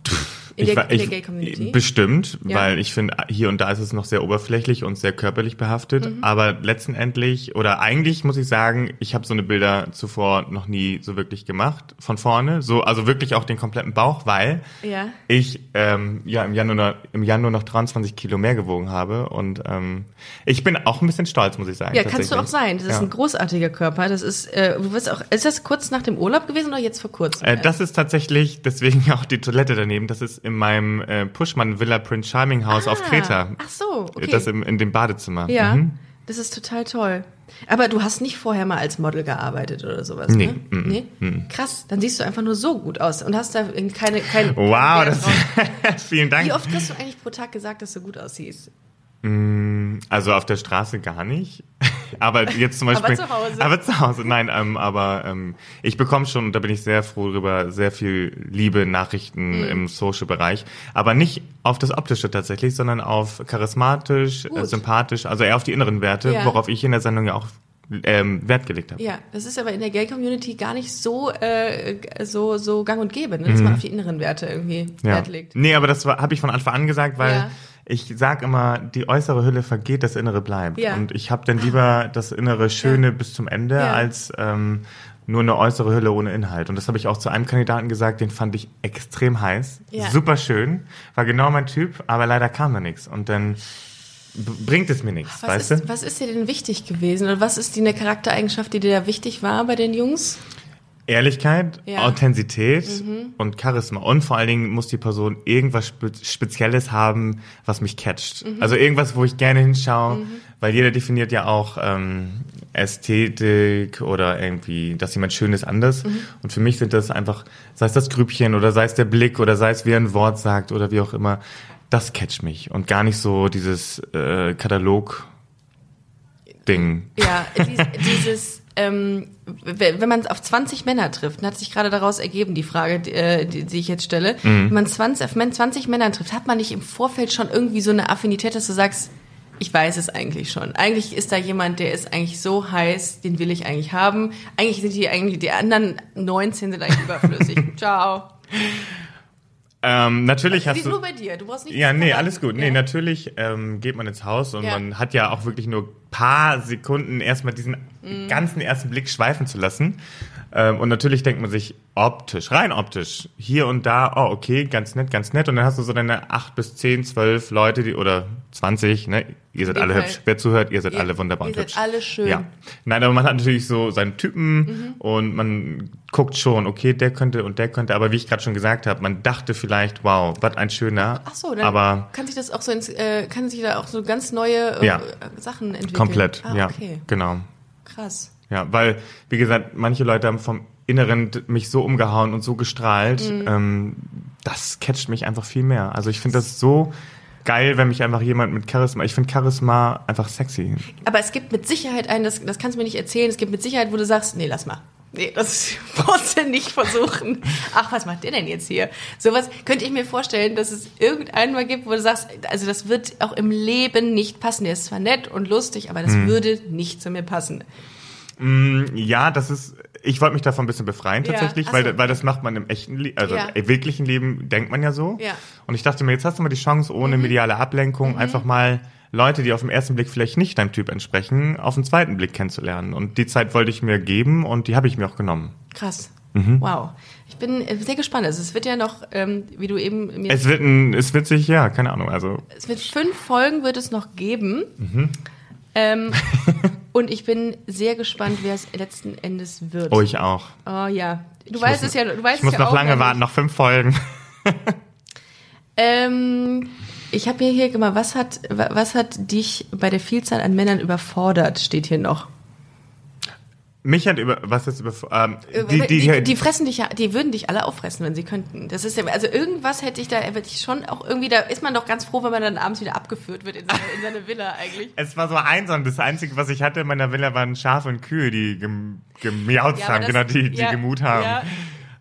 B: in
C: Ich
B: der, in der
C: ich-
B: Gay-Community?
C: Bestimmt,
B: Ja.
C: weil ich finde, hier und da ist es noch sehr oberflächlich und sehr körperlich behaftet.
B: Mhm.
C: Aber letztendlich, oder eigentlich muss ich sagen, ich habe so eine Bilder zuvor noch nie so wirklich gemacht, von vorne. So, also wirklich auch den kompletten Bauch, weil
B: Ja.
C: ich ähm, ja im Januar, im Januar noch 23 Kilo mehr gewogen habe. Und ähm, ich bin auch ein bisschen stolz, muss ich sagen.
B: Ja, kannst du auch sein. Das ist
C: Ja.
B: ein großartiger Körper. Das ist, äh, du wirst auch, ist das kurz nach dem Urlaub gewesen oder jetzt vor kurzem?
C: Äh, das ist tatsächlich, deswegen auch die Toilette daneben, das ist in meinem äh, Puschmann Villa Prince Charming Haus auf
B: Ah,
C: Kreta.
B: Ach so, okay.
C: Das im, in dem Badezimmer.
B: ja,
C: Mhm.
B: das ist total toll. Aber du hast nicht vorher mal als Model gearbeitet oder sowas,
C: Nee,
B: ne?
C: mm,
B: nee? Krass, dann siehst du einfach nur so gut aus und hast da keine, kein
C: Wow, das, vielen Dank.
B: Wie oft kriegst du eigentlich pro Tag gesagt, dass du gut aussiehst?
C: Also auf der Straße gar nicht. Aber jetzt zum
B: Aber
C: Beispiel.
B: zu Hause.
C: Aber zu Hause, nein, ähm, aber ähm, ich bekomme schon, und da bin ich sehr froh drüber, sehr viel Liebe, Nachrichten
B: Mhm.
C: im Social-Bereich. Aber nicht auf das Optische tatsächlich, sondern auf charismatisch, äh, sympathisch, also eher auf die inneren Werte,
B: Ja.
C: worauf ich in der Sendung ja auch ähm, Wert gelegt habe.
B: Ja, das ist aber in der Gay-Community gar nicht so, äh, so, so gang und gäbe, ne? dass man auf die inneren Werte irgendwie
C: Mhm. Ja.
B: Wert legt.
C: Nee, aber das habe ich von Anfang an gesagt, weil
B: Ja.
C: Ich sag immer, die äußere Hülle vergeht, das Innere bleibt.
B: Ja.
C: Und ich habe dann lieber das Innere Schöne
B: Ja.
C: bis zum Ende
B: Ja.
C: als ähm, nur eine äußere Hülle ohne Inhalt. Und das habe ich auch zu einem Kandidaten gesagt, den fand ich extrem heiß,
B: Ja.
C: super schön, war genau mein Typ, aber leider kam da nichts. Und dann bringt es mir nichts,
B: Was
C: weißt
B: ist,
C: du?
B: was ist dir denn wichtig gewesen? Oder was ist die eine Charaktereigenschaft, die dir da wichtig war bei den Jungs?
C: Ehrlichkeit,
B: Ja.
C: Authentizität
B: Mhm.
C: und Charisma. Und vor allen Dingen muss die Person irgendwas Spe Spezielles haben, was mich catcht.
B: Mhm.
C: Also irgendwas, wo ich gerne hinschaue, weil jeder definiert ja auch ähm, Ästhetik oder irgendwie, dass jemand schön ist, anders.
B: Mhm.
C: Und für mich sind das einfach, sei es das Grübchen oder sei es der Blick oder sei es, wie er ein Wort sagt oder wie auch immer, das catcht mich. Und gar nicht so dieses äh, Katalog-Ding.
B: Ja, dies, dieses, ähm, wenn man auf 20 Männer trifft, hat sich gerade daraus ergeben, die Frage, die, äh, die, die ich jetzt stelle,
C: Mhm.
B: wenn man 20, auf Men- 20 Männern trifft, hat man nicht im Vorfeld schon irgendwie so eine Affinität, dass du sagst, ich weiß es eigentlich schon. Eigentlich ist da jemand, der ist eigentlich so heiß, den will ich eigentlich haben. Eigentlich sind die eigentlich, die anderen 19 sind eigentlich überflüssig. Ciao.
C: Ähm, natürlich
B: Die
C: hast du...
B: nur bei dir, du brauchst nicht
C: Ja, nee, alles gut. Nee,
B: Ja.
C: natürlich ähm, geht man ins Haus und
B: Ja.
C: man hat ja auch wirklich nur paar Sekunden erstmal diesen
B: Mhm.
C: ganzen ersten Blick schweifen zu lassen. Ähm, und natürlich denkt man sich optisch, rein optisch, hier und da, oh, okay, ganz nett, ganz nett. Und dann hast du so deine acht bis zehn, zwölf Leute, die, oder 20, ne? Ihr seid alle
B: Fall.
C: hübsch. Wer zuhört, ihr seid
B: Ihr-
C: alle wunderbar
B: ihr
C: und
B: seid
C: hübsch.
B: alle schön.
C: Ja. Nein, aber man hat natürlich so seinen Typen
B: Mhm.
C: und man guckt schon, okay, der könnte und der könnte, aber wie ich gerade schon gesagt habe, man dachte vielleicht, wow, was ein schöner.
B: Ach so, dann
C: aber
B: kann sich das auch so ins, äh, kann sich da auch so ganz neue äh,
C: Ja.
B: Sachen entwickeln.
C: komplett,
B: Ah,
C: ja,
B: okay.
C: genau.
B: Krass.
C: Ja, weil, wie gesagt, manche Leute haben vom Inneren mich so umgehauen und so gestrahlt,
B: Mhm.
C: ähm, das catcht mich einfach viel mehr. Also ich finde das so geil, wenn mich einfach jemand mit Charisma, ich finde Charisma einfach sexy.
B: Aber es gibt mit Sicherheit einen, das, das kannst du mir nicht erzählen, es gibt mit Sicherheit, wo du sagst, nee, lass mal. Nee, das brauchst du nicht versuchen. Ach, was macht der denn jetzt hier? Sowas könnte ich mir vorstellen, dass es irgendeinen mal gibt, wo du sagst, also das wird auch im Leben nicht passen. Der ist zwar nett und lustig, aber das
C: Mhm.
B: würde nicht zu mir passen.
C: Mm, Ja, das ist, ich wollte mich davon ein bisschen befreien
B: Ja,
C: tatsächlich,
B: ach
C: weil,
B: so.
C: weil das macht man im echten Leben, also
B: Ja.
C: im wirklichen Leben denkt man ja so.
B: Ja.
C: Und ich dachte mir, jetzt hast du mal die Chance,
B: Mhm.
C: ohne mediale Ablenkung einfach mal Leute, die auf den ersten Blick vielleicht nicht deinem Typ entsprechen, auf den zweiten Blick kennenzulernen. Und die Zeit wollte ich mir geben und die habe ich mir auch genommen.
B: Krass.
C: Mhm.
B: Wow. Ich bin äh, sehr gespannt. Also es wird ja noch, ähm, wie du eben mir
C: Es wird ein, es wird sich, ja, keine Ahnung, also
B: Es wird fünf Folgen wird es noch geben.
C: Mhm.
B: Ähm, und ich bin sehr gespannt, wer es letzten Endes wird.
C: oh, ich auch.
B: Oh ja. Du
C: Ich
B: weißt
C: muss-
B: es ja, du weißt
C: Ich muss
B: ja
C: noch lange warten, noch fünf Folgen.
B: Ähm, ich habe mir hier gemacht, was hat, wa- was hat dich bei der Vielzahl an Männern überfordert, steht hier noch.
C: Mich hat über, was ist über, ähm,
B: Äh,
C: die, die,
B: die, die fressen dich ja, die würden dich alle auffressen, wenn sie könnten. Das ist ja, also irgendwas hätte ich da, hätte ich schon auch irgendwie, da ist man doch ganz froh, wenn man dann abends wieder abgeführt wird in seine, in seine Villa eigentlich.
C: es war so einsam. Das Einzige, was ich hatte in meiner Villa, waren Schafe und Kühe, die gem, gemiaut
B: Ja,
C: haben,
B: das-
C: genau, die, die
B: ja,
C: gemut haben.
B: ja.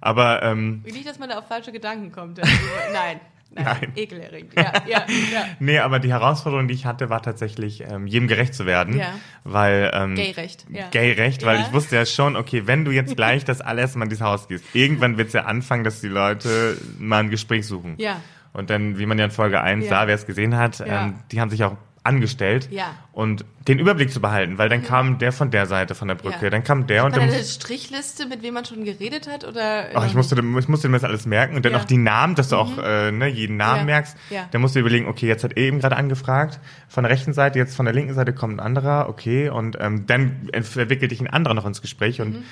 C: Aber, ähm,
B: Nicht, dass man da auf falsche Gedanken kommt. Also, nein, nein,
C: Nein.
B: ekelerregend. Ja, ja, ja.
C: nee, aber die Herausforderung, die ich hatte, war tatsächlich, ähm, jedem gerecht zu werden.
B: Ja.
C: Weil, ähm,
B: Gay-Recht, ja.
C: Gay-Recht, weil
B: Ja.
C: ich wusste ja schon, okay, wenn du jetzt gleich das allererste Mal in dieses Haus gehst, irgendwann wird es ja anfangen, dass die Leute mal ein Gespräch suchen.
B: Ja.
C: Und dann, wie man ja in Folge 1
B: Ja.
C: sah, wer es gesehen hat, ähm, die haben sich auch angestellt
B: Ja.
C: und den Überblick zu behalten, weil dann kam der von der Seite von der Brücke,
B: Ja.
C: dann kam der und dann
B: eine Strichliste, mit wem man schon geredet hat? Oder
C: Oh, ich musste, ich musste mir das alles merken und dann
B: Ja. Mhm.
C: auch die Namen, dass du auch äh, ne, jeden Namen
B: Ja.
C: merkst.
B: Ja.
C: Dann musst du überlegen, okay, jetzt hat er eben gerade angefragt, von der rechten Seite, jetzt von der linken Seite kommt ein anderer, okay, und ähm, dann verwickelt dich ein anderer noch ins Gespräch und
B: Mhm.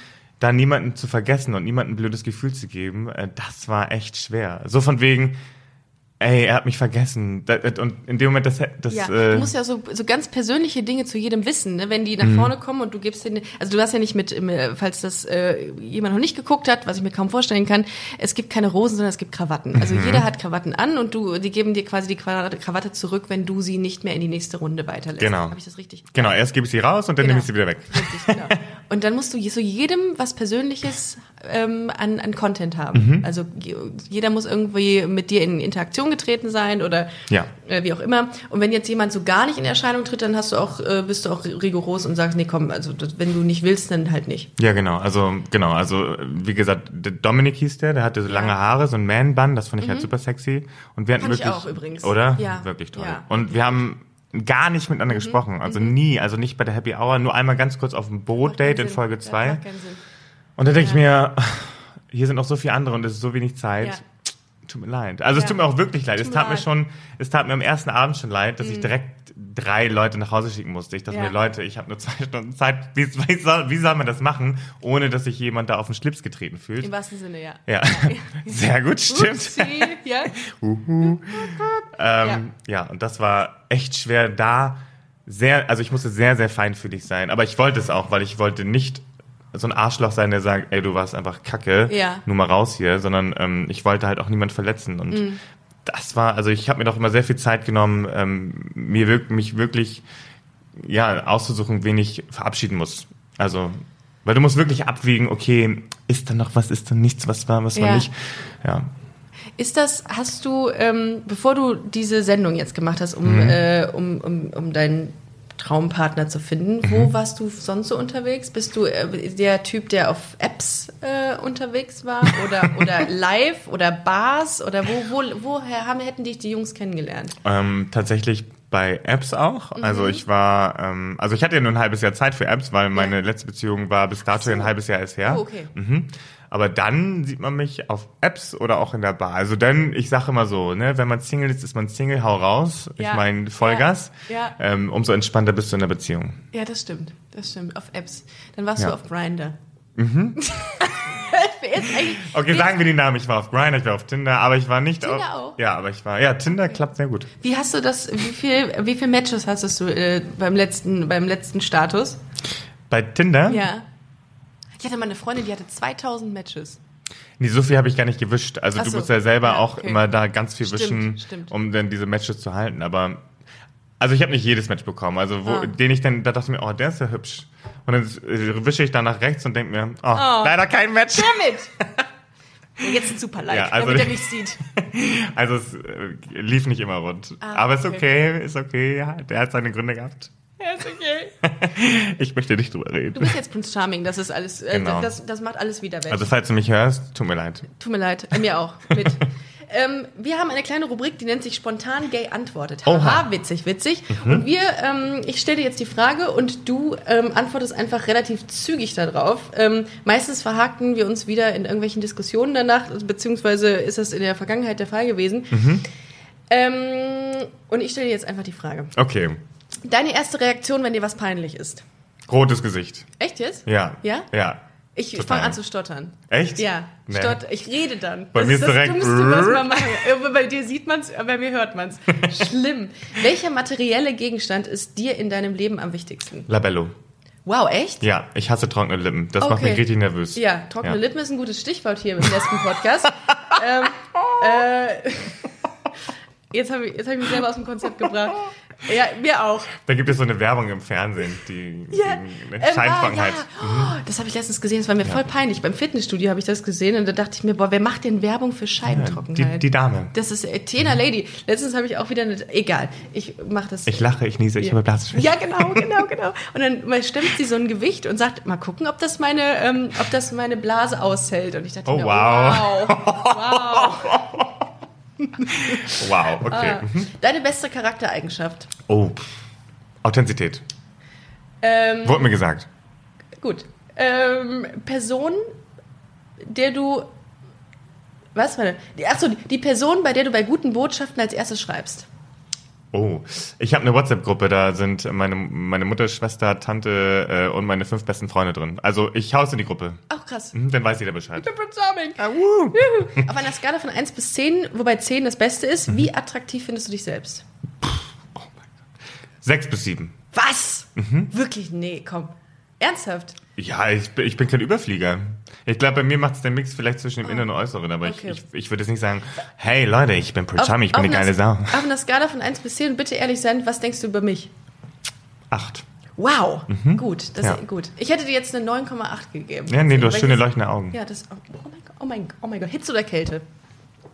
C: da niemanden zu vergessen und niemandem ein blödes Gefühl zu geben, äh, das war echt schwer. So von wegen, ey, er hat mich vergessen. Da- Und in dem Moment, das, das
B: Ja,
C: äh,
B: du musst ja so, so ganz persönliche Dinge zu jedem wissen, ne? wenn die
C: Mhm.
B: nach vorne kommen und du gibst den, also du hast ja nicht mit, äh, falls das äh, jemand noch nicht geguckt hat, was ich mir kaum vorstellen kann, es gibt keine Rosen, sondern es gibt Krawatten. Also
C: Mhm.
B: jeder hat Krawatten an und du, die geben dir quasi die Krawatte zurück, wenn du sie nicht mehr in die nächste Runde weiterlässt.
C: Genau.
B: Habe ich das richtig?
C: genau, erst gebe ich sie raus und dann
B: Genau.
C: nehme ich sie wieder weg.
B: Richtig, genau. Und dann musst du so jedem was Persönliches ähm, an, an Content haben.
C: Mhm.
B: Also je- jeder muss irgendwie mit dir in Interaktion getreten sein oder
C: Ja.
B: äh, wie auch immer. Und wenn jetzt jemand so gar nicht in Erscheinung tritt, dann hast du auch, äh, bist du auch rigoros und sagst, nee, komm, also das, wenn du nicht willst, dann halt nicht.
C: Ja, genau. Also, genau. Also, wie gesagt, Dominik hieß der, der hatte so lange Haare, so ein Man-Bun, das fand ich halt super sexy. Und wir hatten
B: ich
C: wirklich.
B: auch übrigens.
C: Oder?
B: Ja.
C: Wirklich toll.
B: Ja. Mhm.
C: Und wir haben gar nicht miteinander gesprochen. Also nie, also nicht bei der Happy Hour, nur einmal ganz kurz auf dem Boot-Date in. Folge
B: Ja,
C: 2.
B: macht keinen Sinn.
C: Und da denke ich mir, hier sind noch so viele andere und es ist so wenig Zeit.
B: Ja.
C: Tut mir leid. Also es
B: Ja.
C: tut mir auch wirklich leid.
B: Tut
C: Es
B: mir
C: tat mir.
B: Mhm.
C: schon, es tat mir am ersten Abend schon leid, dass ich direkt drei Leute nach Hause schicken musste. Ich dachte
B: Ja.
C: mir, Leute, ich habe nur zwei Stunden Zeit. Wie, wie, soll, wie soll man das machen, ohne dass sich jemand da auf den Schlips getreten fühlt?
B: Im wahrsten Sinne, ja.
C: Ja, sehr gut, stimmt.
B: Ja.
C: Ähm, ja. und das war echt schwer da. Sehr, also ich musste sehr, sehr feinfühlig sein. Aber ich wollte es auch, weil ich wollte nicht so ein Arschloch sein, der sagt, ey, du warst einfach kacke,
B: Ja.
C: nur mal raus hier, sondern ähm, ich wollte halt auch niemand verletzen. Und
B: Mhm.
C: das war, also ich habe mir doch immer sehr viel Zeit genommen, ähm, mir wirk mich wirklich ja, auszusuchen, wen ich verabschieden muss. Also, weil du musst wirklich abwägen, okay, ist da noch was, ist da nichts, was war, was war
B: Ja.
C: nicht. Ja.
B: Ist das, hast du, ähm, bevor du diese Sendung jetzt gemacht hast, um,
C: Mhm.
B: äh, um, um, um deinen Traumpartner zu finden,
C: Mhm.
B: wo warst du sonst so unterwegs? Bist du äh, der Typ, der auf Apps äh, unterwegs war oder, oder live oder Bars oder wo, wo, woher haben, hätten dich die Jungs kennengelernt?
C: Ähm, tatsächlich bei Apps auch.
B: Mhm.
C: Also ich war, ähm, also ich hatte ja nur ein halbes Jahr Zeit für Apps, weil meine
B: Ja.
C: letzte Beziehung war bis dato
B: so.
C: ein halbes Jahr erst her.
B: Oh, okay.
C: Mhm. Aber dann sieht man mich auf Apps oder auch in der Bar. Also dann, ich sage immer so, ne, wenn man Single ist, ist man Single, hau raus.
B: Ja.
C: Ich meine Vollgas.
B: Ja. Ja.
C: Ähm, umso entspannter bist du in der Beziehung.
B: Ja, das stimmt. Das stimmt. Auf Apps. Dann warst
C: Ja.
B: du auf Grindr. Mhm.
C: Okay, sagen wir die Namen. Ich war auf Grindr, ich war auf Tinder, aber ich war nicht
B: Tinder
C: auf.
B: auch?
C: Ja, aber ich war. Ja, Tinder klappt sehr gut.
B: Wie hast du das, wie viel, wie viel Matches hattest du äh, beim letzten, beim letzten Status?
C: Bei Tinder?
B: Ja. Ich hatte mal eine Freundin, die hatte 2000 Matches.
C: Nee, so viel habe ich gar nicht gewischt. Also
B: Ach
C: du
B: so.
C: musst ja selber
B: Ja,
C: auch
B: okay.
C: immer da ganz viel
B: Stimmt,
C: wischen,
B: stimmt.
C: um dann diese Matches zu halten. Aber also ich habe nicht jedes Match bekommen. Also wo,
B: Ah.
C: den ich dann, da dachte ich mir, oh, der ist ja hübsch. Und dann äh, wische ich da nach rechts und denke mir, oh,
B: Oh.
C: leider kein Match.
B: Damit! Jetzt ein Super-Like,
C: Ja, also-
B: damit er mich sieht.
C: Also es äh, lief nicht immer rund.
B: Ah,
C: Aber ist
B: okay.
C: okay, ist okay. Ja, der hat seine Gründe gehabt.
B: Ja, ist okay.
C: Ich möchte nicht drüber
B: Du
C: reden.
B: bist jetzt Prince Charming, das ist alles, äh,
C: Genau.
B: das, das macht alles wieder weg.
C: Also falls du mich hörst, tut mir leid.
B: Tut mir leid, äh, mir auch. Mit. ähm, wir haben eine kleine Rubrik, die nennt sich Spontan Gay antwortet.
C: Oha.
B: Haha, witzig, witzig. Und wir, ähm, ich stelle dir jetzt die Frage und du ähm, antwortest einfach relativ zügig darauf. Ähm, meistens verhaken wir uns wieder in irgendwelchen Diskussionen danach, beziehungsweise ist das in der Vergangenheit der Fall gewesen. Ähm, und ich stelle dir jetzt einfach die Frage.
C: Okay.
B: Deine erste Reaktion, wenn dir was peinlich ist.
C: Rotes Gesicht.
B: Echt jetzt?
C: Ja.
B: Ja?
C: Ja.
B: Ich fange an zu stottern.
C: Echt?
B: Ja,
C: Nee.
B: Stott, ich rede dann.
C: Bei
B: das
C: mir
B: ist das
C: direkt
B: Dümmste, was man kann. Äh, Bei dir sieht man es, bei mir hört man es. Schlimm. Welcher materielle Gegenstand ist dir in deinem Leben am wichtigsten?
C: Labello.
B: Wow, echt?
C: Ja, ich hasse trockene Lippen. Das macht
B: Okay.
C: mich richtig nervös.
B: Ja, trockene
C: Ja.
B: Lippen ist ein gutes Stichwort hier im letzten Podcast. ähm, äh, jetzt habe ich, jetzt hab ich mich selber aus dem Konzept gebracht. Ja, mir auch.
C: Da gibt es so eine Werbung im Fernsehen, die
B: Ja,
C: gegen
B: äh,
C: Scheintrockenheit.
B: war, ja. Oh, das habe ich letztens gesehen, das war mir voll peinlich. Beim Fitnessstudio habe ich das gesehen und da dachte ich mir, boah, wer macht denn Werbung für
C: Die,
B: Scheidentrockenheit?
C: die Dame.
B: das ist äh, Tena Lady. Letztens habe ich auch wieder eine, egal, ich mache das.
C: Ich lache, ich niese, ich habe Blasenschwäche.
B: ja, genau, genau, genau. Und dann mal stemmt sie so ein Gewicht und sagt, mal gucken, ob das meine, ähm, ob das meine Blase aushält. Und ich dachte
C: Oh,
B: mir,
C: wow.
B: wow, wow.
C: Wow, okay.
B: Ah. Deine beste Charaktereigenschaft.
C: Oh. Authentizität.
B: Ähm,
C: Wurde mir gesagt.
B: Gut. Ähm, Person, der du. Was war denn? Achso, die Person, bei der du bei guten Botschaften als erstes schreibst.
C: Oh, ich habe eine WhatsApp-Gruppe, da sind meine, meine Mutter, Schwester, Tante äh, und meine fünf besten Freunde drin. Also ich haus in die Gruppe.
B: Ach, krass.
C: Hm, Dann weiß jeder Bescheid.
B: Prince Charming.
C: Ah, wuh.
B: Auf einer Skala von 1 bis 10, wobei 10 das Beste ist, wie attraktiv findest du dich selbst?
C: Sechs bis sieben.
B: Was?
C: Mhm.
B: Wirklich? Nee, komm. Ernsthaft?
C: Ja, ich, bin- ich bin kein Überflieger. Ich glaube, bei mir macht es den Mix vielleicht zwischen dem Inneren und Äußeren, aber.
B: Okay.
C: ich, ich, ich würde jetzt nicht sagen, hey Leute, ich bin Prince Charming, ich bin eine geile Sau.
B: Auf einer Skala von 1 bis 10, bitte ehrlich sein, was denkst du über mich?
C: Acht.
B: Wow, gut, das
C: Mhm. Ja.
B: ist gut. Ich hätte dir jetzt eine 9,8 gegeben.
C: Ja, nee, du hast schöne leuchtende Augen.
B: Ja, das. Oh mein Gott, oh mein Gott, oh mein Gott. Hitze oder Kälte?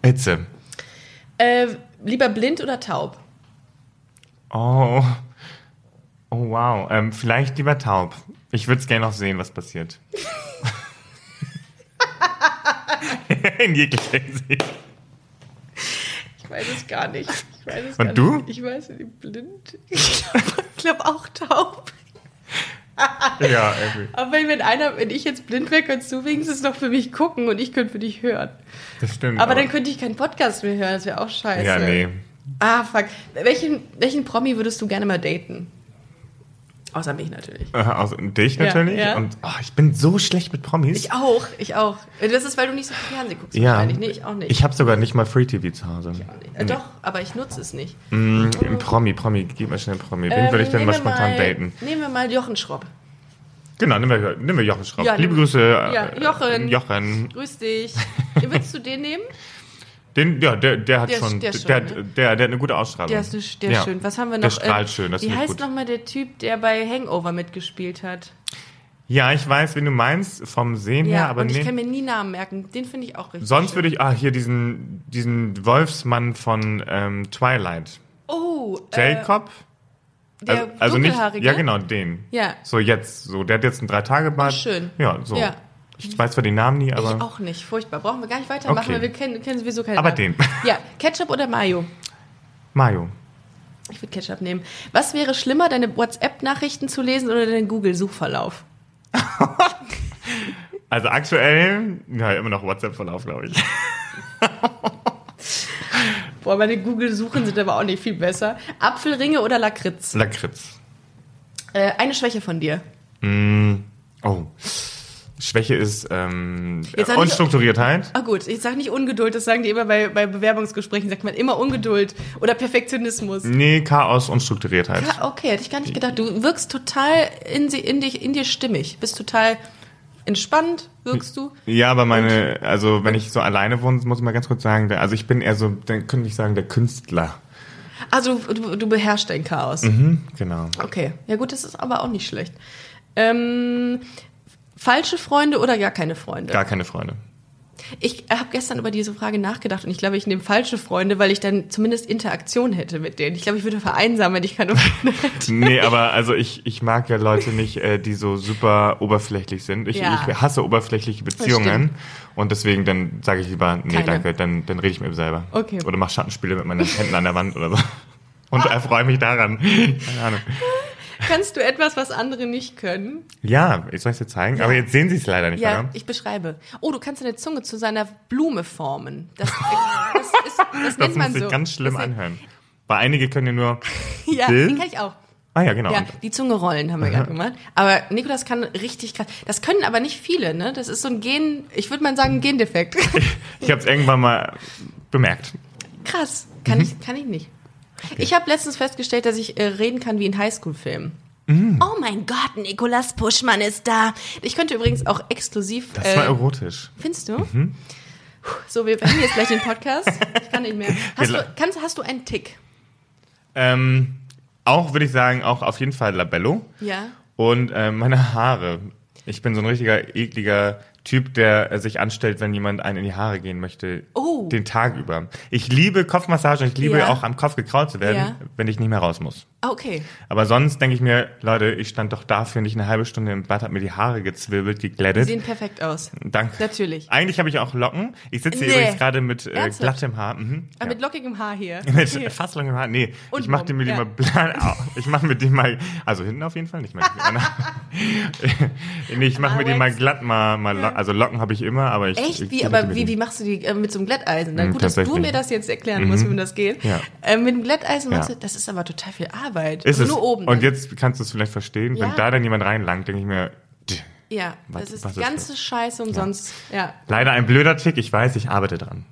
C: Hitze.
B: Äh, lieber blind oder taub?
C: Oh. Oh, wow. Ähm, vielleicht lieber taub. Ich würde es gerne noch sehen, was passiert. In jeglicher Hinsicht.
B: Ich weiß es gar nicht. Ich weiß es
C: Und
B: gar
C: du?
B: Nicht. Ich weiß nicht, blind. Ich glaube glaub auch taub.
C: Ja, irgendwie.
B: Aber wenn, einer, wenn ich jetzt blind wäre, könntest du wenigstens noch für mich gucken und ich könnte für dich hören.
C: Das stimmt.
B: Aber dann könnte ich keinen Podcast mehr hören, das wäre auch scheiße.
C: Ja, nee.
B: Ah, fuck. Welchen, welchen Promi würdest du gerne mal daten? Außer mich natürlich.
C: Äh, Also dich natürlich.
B: ja.
C: Und oh, ich bin so schlecht mit Promis.
B: Ich auch, ich auch. Das ist, weil du nicht so viel Fernsehen guckst
C: ja.
B: wahrscheinlich. Nee, ich auch nicht.
C: Ich habe sogar nicht mal Free TV zu Hause.
B: Äh, Doch, aber ich nutze es nicht.
C: Mm, Im Promi, Promi, gib mal schnell Promi. Wen würde ich denn
B: Ähm,
C: mal
B: nehmen wir
C: spontan
B: mal,
C: daten?
B: Nehmen wir mal Jochen Schropp.
C: Genau, nehmen wir, nehmen wir Jochen Schraub.
B: Ja,
C: Liebe Grüße. äh,
B: Ja, Jochen.
C: Jochen.
B: Grüß dich. Willst du den nehmen?
C: Den, ja, der, der hat
B: Der
C: schon,
B: der schön,
C: der,
B: ne?
C: der, der hat eine gute Ausstrahlung.
B: Der ist, nicht- der
C: Ja.
B: schön. Was haben wir noch?
C: Der strahlt
B: Ähm,
C: schön, das
B: Wie heißt nochmal der Typ, der bei Hangover mitgespielt hat?
C: Ja, ich weiß, wen du meinst, vom Sehen
B: Ja,
C: her, aber
B: und ich
C: nee.
B: kann mir nie Namen merken. Den finde ich auch richtig
C: Sonst würde ich, ah, hier diesen, diesen Wolfsmann von ähm, Twilight.
B: Oh,
C: Jacob?
B: äh, der
C: also, also nicht, ja genau, den.
B: Ja.
C: So jetzt, so, der hat jetzt einen drei tage bad
B: Ach, schön.
C: Ja, so.
B: Ja.
C: Ich weiß zwar den Namen nie,
B: Ich
C: aber
B: auch nicht. Furchtbar. Brauchen wir gar nicht weitermachen,
C: Okay.
B: weil wir kennen, kennen sowieso keinen
C: Aber
B: Namen.
C: den.
B: Ja, Ketchup oder Mayo?
C: Mayo.
B: Ich würde Ketchup nehmen. Was wäre schlimmer, deine WhatsApp-Nachrichten zu lesen oder deinen Google-Suchverlauf?
C: Also aktuell, ja, immer noch WhatsApp-Verlauf, glaube ich.
B: Boah, meine Google-Suchen sind aber auch nicht viel besser. Apfelringe oder Lakritz?
C: Lakritz.
B: Äh, eine Schwäche von dir.
C: Mm, oh. Schwäche ist ähm, Unstrukturiertheit.
B: Ah gut, ich sag nicht Ungeduld, das sagen die immer bei, bei Bewerbungsgesprächen, sagt man immer Ungeduld oder Perfektionismus.
C: Nee, Chaos, Unstrukturiertheit.
B: Ja, okay, hätte ich gar nicht gedacht. Du wirkst total in, sie, in, dich, in dir stimmig. Bist total entspannt, wirkst du.
C: Ja, aber meine, also wenn ich so alleine wohne, muss ich mal ganz kurz sagen, also ich bin eher so, dann könnte ich sagen, der Künstler.
B: Also du, du beherrschst dein Chaos.
C: Mhm, genau.
B: Okay, ja gut, das ist aber auch nicht schlecht. Ähm, falsche Freunde oder gar keine Freunde?
C: Gar keine Freunde.
B: Ich habe gestern über diese Frage nachgedacht und ich glaube, ich nehme falsche Freunde, weil ich dann zumindest Interaktion hätte mit denen. Ich glaube, ich würde vereinsamen, wenn ich keine Freunde hätte.
C: Nee, aber also ich, ich mag ja Leute nicht, äh, die so super oberflächlich sind. Ich,
B: Ja.
C: ich hasse oberflächliche Beziehungen. Und deswgen dann sage ich lieber, nee,
B: Keine.
C: danke, dann, dann rede ich mit mir selber.
B: Okay.
C: Oder mach Schattenspiele mit meinen Händen an der Wand oder so. Und erfreue mich daran. Keine Ahnung.
B: Kannst du etwas, was andere nicht können?
C: Ja, ich soll es dir zeigen, aber jetzt sehen sie es leider nicht.
B: Ja,
C: oder?
B: ich beschreibe. Oh, du kannst deine Zunge zu seiner Blume formen. Das, das, ist, das nennt
C: Das
B: man
C: muss sich
B: so.
C: ganz schlimm
B: das,
C: anhören. Weil einige können ja nur.
B: Ja, den kann ich auch.
C: Ah ja, genau.
B: Ja, die Zunge rollen haben wir gerade gemacht. Aber Nikolas kann richtig krass. Das können aber nicht viele, ne? Das ist so ein Gen, ich würde mal sagen, ein Gendefekt.
C: Ich habe es irgendwann mal bemerkt.
B: krass.
C: Mhm.
B: Kann ich, kann ich nicht. Ich habe letztens festgestellt, dass ich äh, reden kann wie in Highschool-Filmen. Oh mein Gott, Nikolas Puschmann ist da. Ich könnte übrigens auch exklusiv.
C: Das war erotisch.
B: Findest du? Puh, So, wir beenden jetzt gleich den Podcast. Ich kann nicht mehr. Hast du, kannst, hast du einen Tick?
C: Ähm, auch würde ich sagen, auch auf jeden Fall Labello.
B: Ja.
C: Und äh, meine Haare. Ich bin so ein richtiger ekliger Typ, der äh, sich anstellt, wenn jemand einen in die Haare gehen möchte.
B: Oh.
C: Den Tag über. Ich liebe Kopfmassage und ich liebe
B: Ja.
C: auch am Kopf gekraut zu werden,
B: Ja.
C: wenn ich nicht mehr raus muss.
B: Ah, Okay.
C: Aber sonst denke ich mir, Leute, ich stand doch dafür nicht eine halbe Stunde im Bad, hab mir die Haare gezwirbelt,
B: Die
C: geglättet.
B: sehen perfekt aus.
C: Danke.
B: Natürlich.
C: Eigentlich habe ich auch Locken. Ich sitze hier
B: Nee.
C: übrigens gerade mit äh, glattem Haar. Mhm. Ja.
B: mit lockigem Haar hier.
C: Mit
B: Hier.
C: fast langem Haar. Nee,
B: Und
C: ich mache mir die mal plan. Ich mache mit dem mal, also hinten auf jeden Fall nicht mehr. nee, ich mache mir die mal glatt mal, mal also Locken habe ich immer, aber ich
B: Echt?
C: ich,
B: Wie, aber wie, wie machst du die äh, mit so einem Glätteisen? Dann
C: Mhm,
B: gut, dass du mir das jetzt erklären musst, wie das geht.
C: Ja.
B: Äh, mit dem Glätteisen machst
C: Ja.
B: du, das ist aber total viel Arbeit.
C: ist
B: Also
C: es.
B: Nur oben.
C: Und
B: dann.
C: jetzt kannst du es vielleicht verstehen,
B: Ja.
C: wenn da dann jemand reinlangt, denke ich mir,
B: Ja,
C: Was-
B: das ist die
C: ist
B: ganze
C: das?
B: Scheiße umsonst. Ja.
C: leider ein blöder Tick, ich weiß, ich arbeite dran.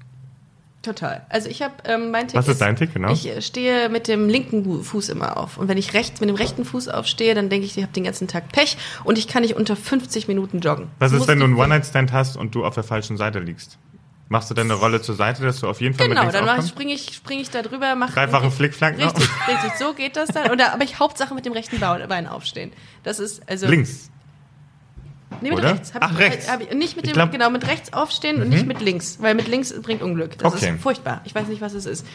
B: Total. Also ich habe ähm, mein Tick
C: Was ist dein Tick, genau?
B: Ich äh, stehe mit dem linken Fuß immer auf. Und wenn ich rechts mit dem rechten Fuß aufstehe, dann denke ich, ich habe den ganzen Tag Pech und ich kann nicht unter 50 Minuten joggen.
C: Was ist, wenn du einen One-Night-Stand hast und du auf der falschen Seite liegst? Machst du dann eine Rolle zur Seite, dass du auf jeden Fall
B: Genau,
C: mit links
B: dann springe ich, spring ich da drüber, mache
C: Dreifachen Flickflack noch?
B: Richtig, richtig, so geht das dann. Oder, aber ich Hauptsache mit dem rechten Bein aufstehen. Das ist also
C: Links.
B: Nee, mit
C: oder?
B: rechts. Hab
C: Ach,
B: ich,
C: rechts.
B: Hab ich, nicht mit
C: Ich
B: dem,
C: glaub- Mhm.
B: genau, mit rechts aufstehen und nicht mit links, weil mit links bringt Unglück. Das
C: Okay.
B: ist furchtbar. Ich weiß nicht, was es ist.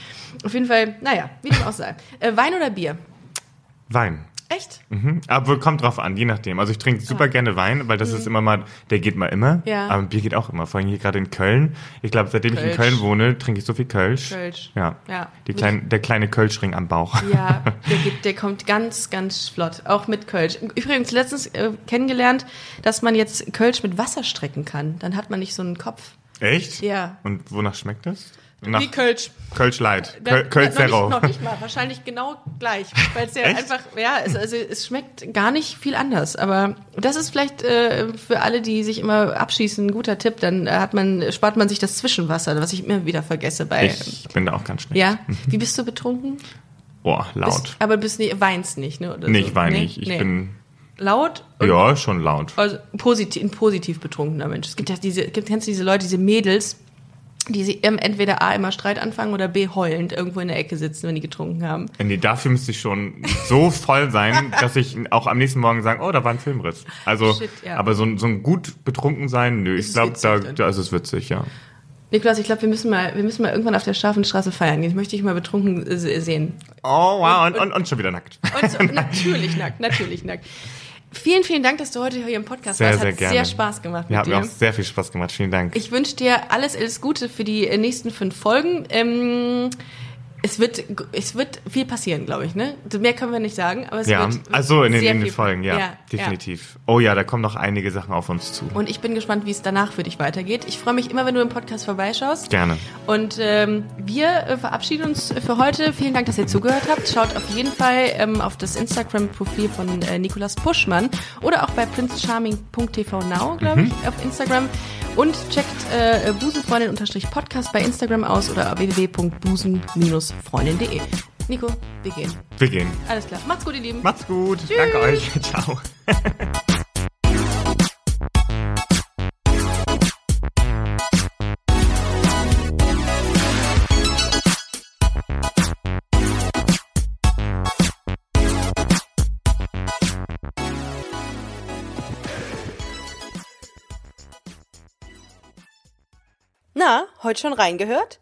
B: Auf jeden Fall, naja, wie dem auch sei. Äh, Wein oder Bier?
C: Wein.
B: Echt?
C: Mhm. Aber kommt drauf an, je nachdem. Also ich trinke super gerne Wein, weil das ist immer mal, der geht mal immer.
B: Mhm. Ja.
C: Aber Bier geht auch immer. Vor allem hier gerade in Köln. Ich glaube, seitdem ich in
B: Kölsch.
C: Köln wohne, trinke ich so viel Kölsch.
B: Kölsch.
C: Ja.
B: Ja.
C: Die klein, der kleine Kölschring am Bauch.
B: Ja, der, geht, der kommt ganz, ganz flott. Auch mit Kölsch. Übrigens letztens äh, kennengelernt, dass man jetzt Kölsch mit Wasser strecken kann. Dann hat man nicht so einen Kopf.
C: Echt?
B: Ja.
C: Und wonach schmeckt das? Nach
B: Wie Kölsch.
C: Kölsch Light.
B: Da-
C: Köl Kölsch
B: noch, nicht,
C: Zero.
B: noch nicht mal, wahrscheinlich genau gleich. Weil es ja
C: Echt?
B: einfach, ja, es, also es schmeckt gar nicht viel anders. Aber das ist vielleicht äh, für alle, die sich immer abschießen, ein guter Tipp. Dann äh, hat man, spart man sich das Zwischenwasser, was ich immer wieder vergesse bei.
C: Ich bin da auch ganz schnell.
B: ja, wie bist du betrunken?
C: Boah, laut.
B: Bist, aber bist nicht, weinst nicht, ne? Oder
C: nee,
B: so.
C: ich weine
B: Nee?
C: nicht. Ich
B: Nee.
C: bin,
B: laut.
C: ja, schon laut.
B: Also positiv, ein positiv betrunkener Mensch. Es gibt ja diese, kennst du diese Leute, diese Mädels, die sie entweder A immer Streit anfangen oder B heulend irgendwo in der Ecke sitzen, wenn die getrunken haben.
C: Nee, dafür müsste ich schon so voll sein, dass ich auch am nächsten Morgen sagen, oh, da war ein Filmriss. Also,
B: Shit, ja.
C: aber so, ein- so ein gut betrunken sein, nö,
B: Ist
C: ich glaube, da, da ist es witzig, ja.
B: Niklas, ich glaube, wir müssen mal, wir müssen mal irgendwann auf der Schafenstraße feiern gehen. Ich möchte dich mal betrunken äh, sehen.
C: Oh, wow, und, und, und schon wieder nackt.
B: Und natürlich nackt, natürlich nackt. Vielen, vielen Dank, dass du heute hier im Podcast
C: Sehr,
B: warst.
C: sehr
B: Hat
C: gerne.
B: sehr Spaß gemacht
C: Ja, hat
B: dir.
C: mir auch sehr viel Spaß gemacht. Vielen Dank.
B: Ich wünsche dir alles, alles Gute für die äh, nächsten fünf Folgen. Ähm, es wird, es wird viel passieren, glaube ich, ne? Mehr können wir nicht sagen, aber es
C: ja,
B: wird,
C: also in den, in den Folgen, ja,
B: ja
C: definitiv. Oh ja, da kommen noch einige Sachen auf uns zu.
B: Und ich bin gespannt, wie es danach für dich weitergeht. Ich freue mich immer, wenn du im Podcast vorbeischaust.
C: Gerne.
B: Und ähm, wir äh, verabschieden uns für heute. Vielen Dank, dass ihr zugehört habt. Schaut auf jeden Fall ähm, auf das Instagram-Profil von äh, Nikolas Puschmann oder auch bei princecharming.tv now, glaube ich, auf Instagram. Und checkt äh, busenfreundin-podcast bei Instagram aus oder www.busen-freundin.de. Nico, wir gehen.
C: Wir gehen.
B: Alles klar. Macht's gut, ihr Lieben.
C: Macht's gut. Danke euch. Ciao.
B: Na, heute schon reingehört?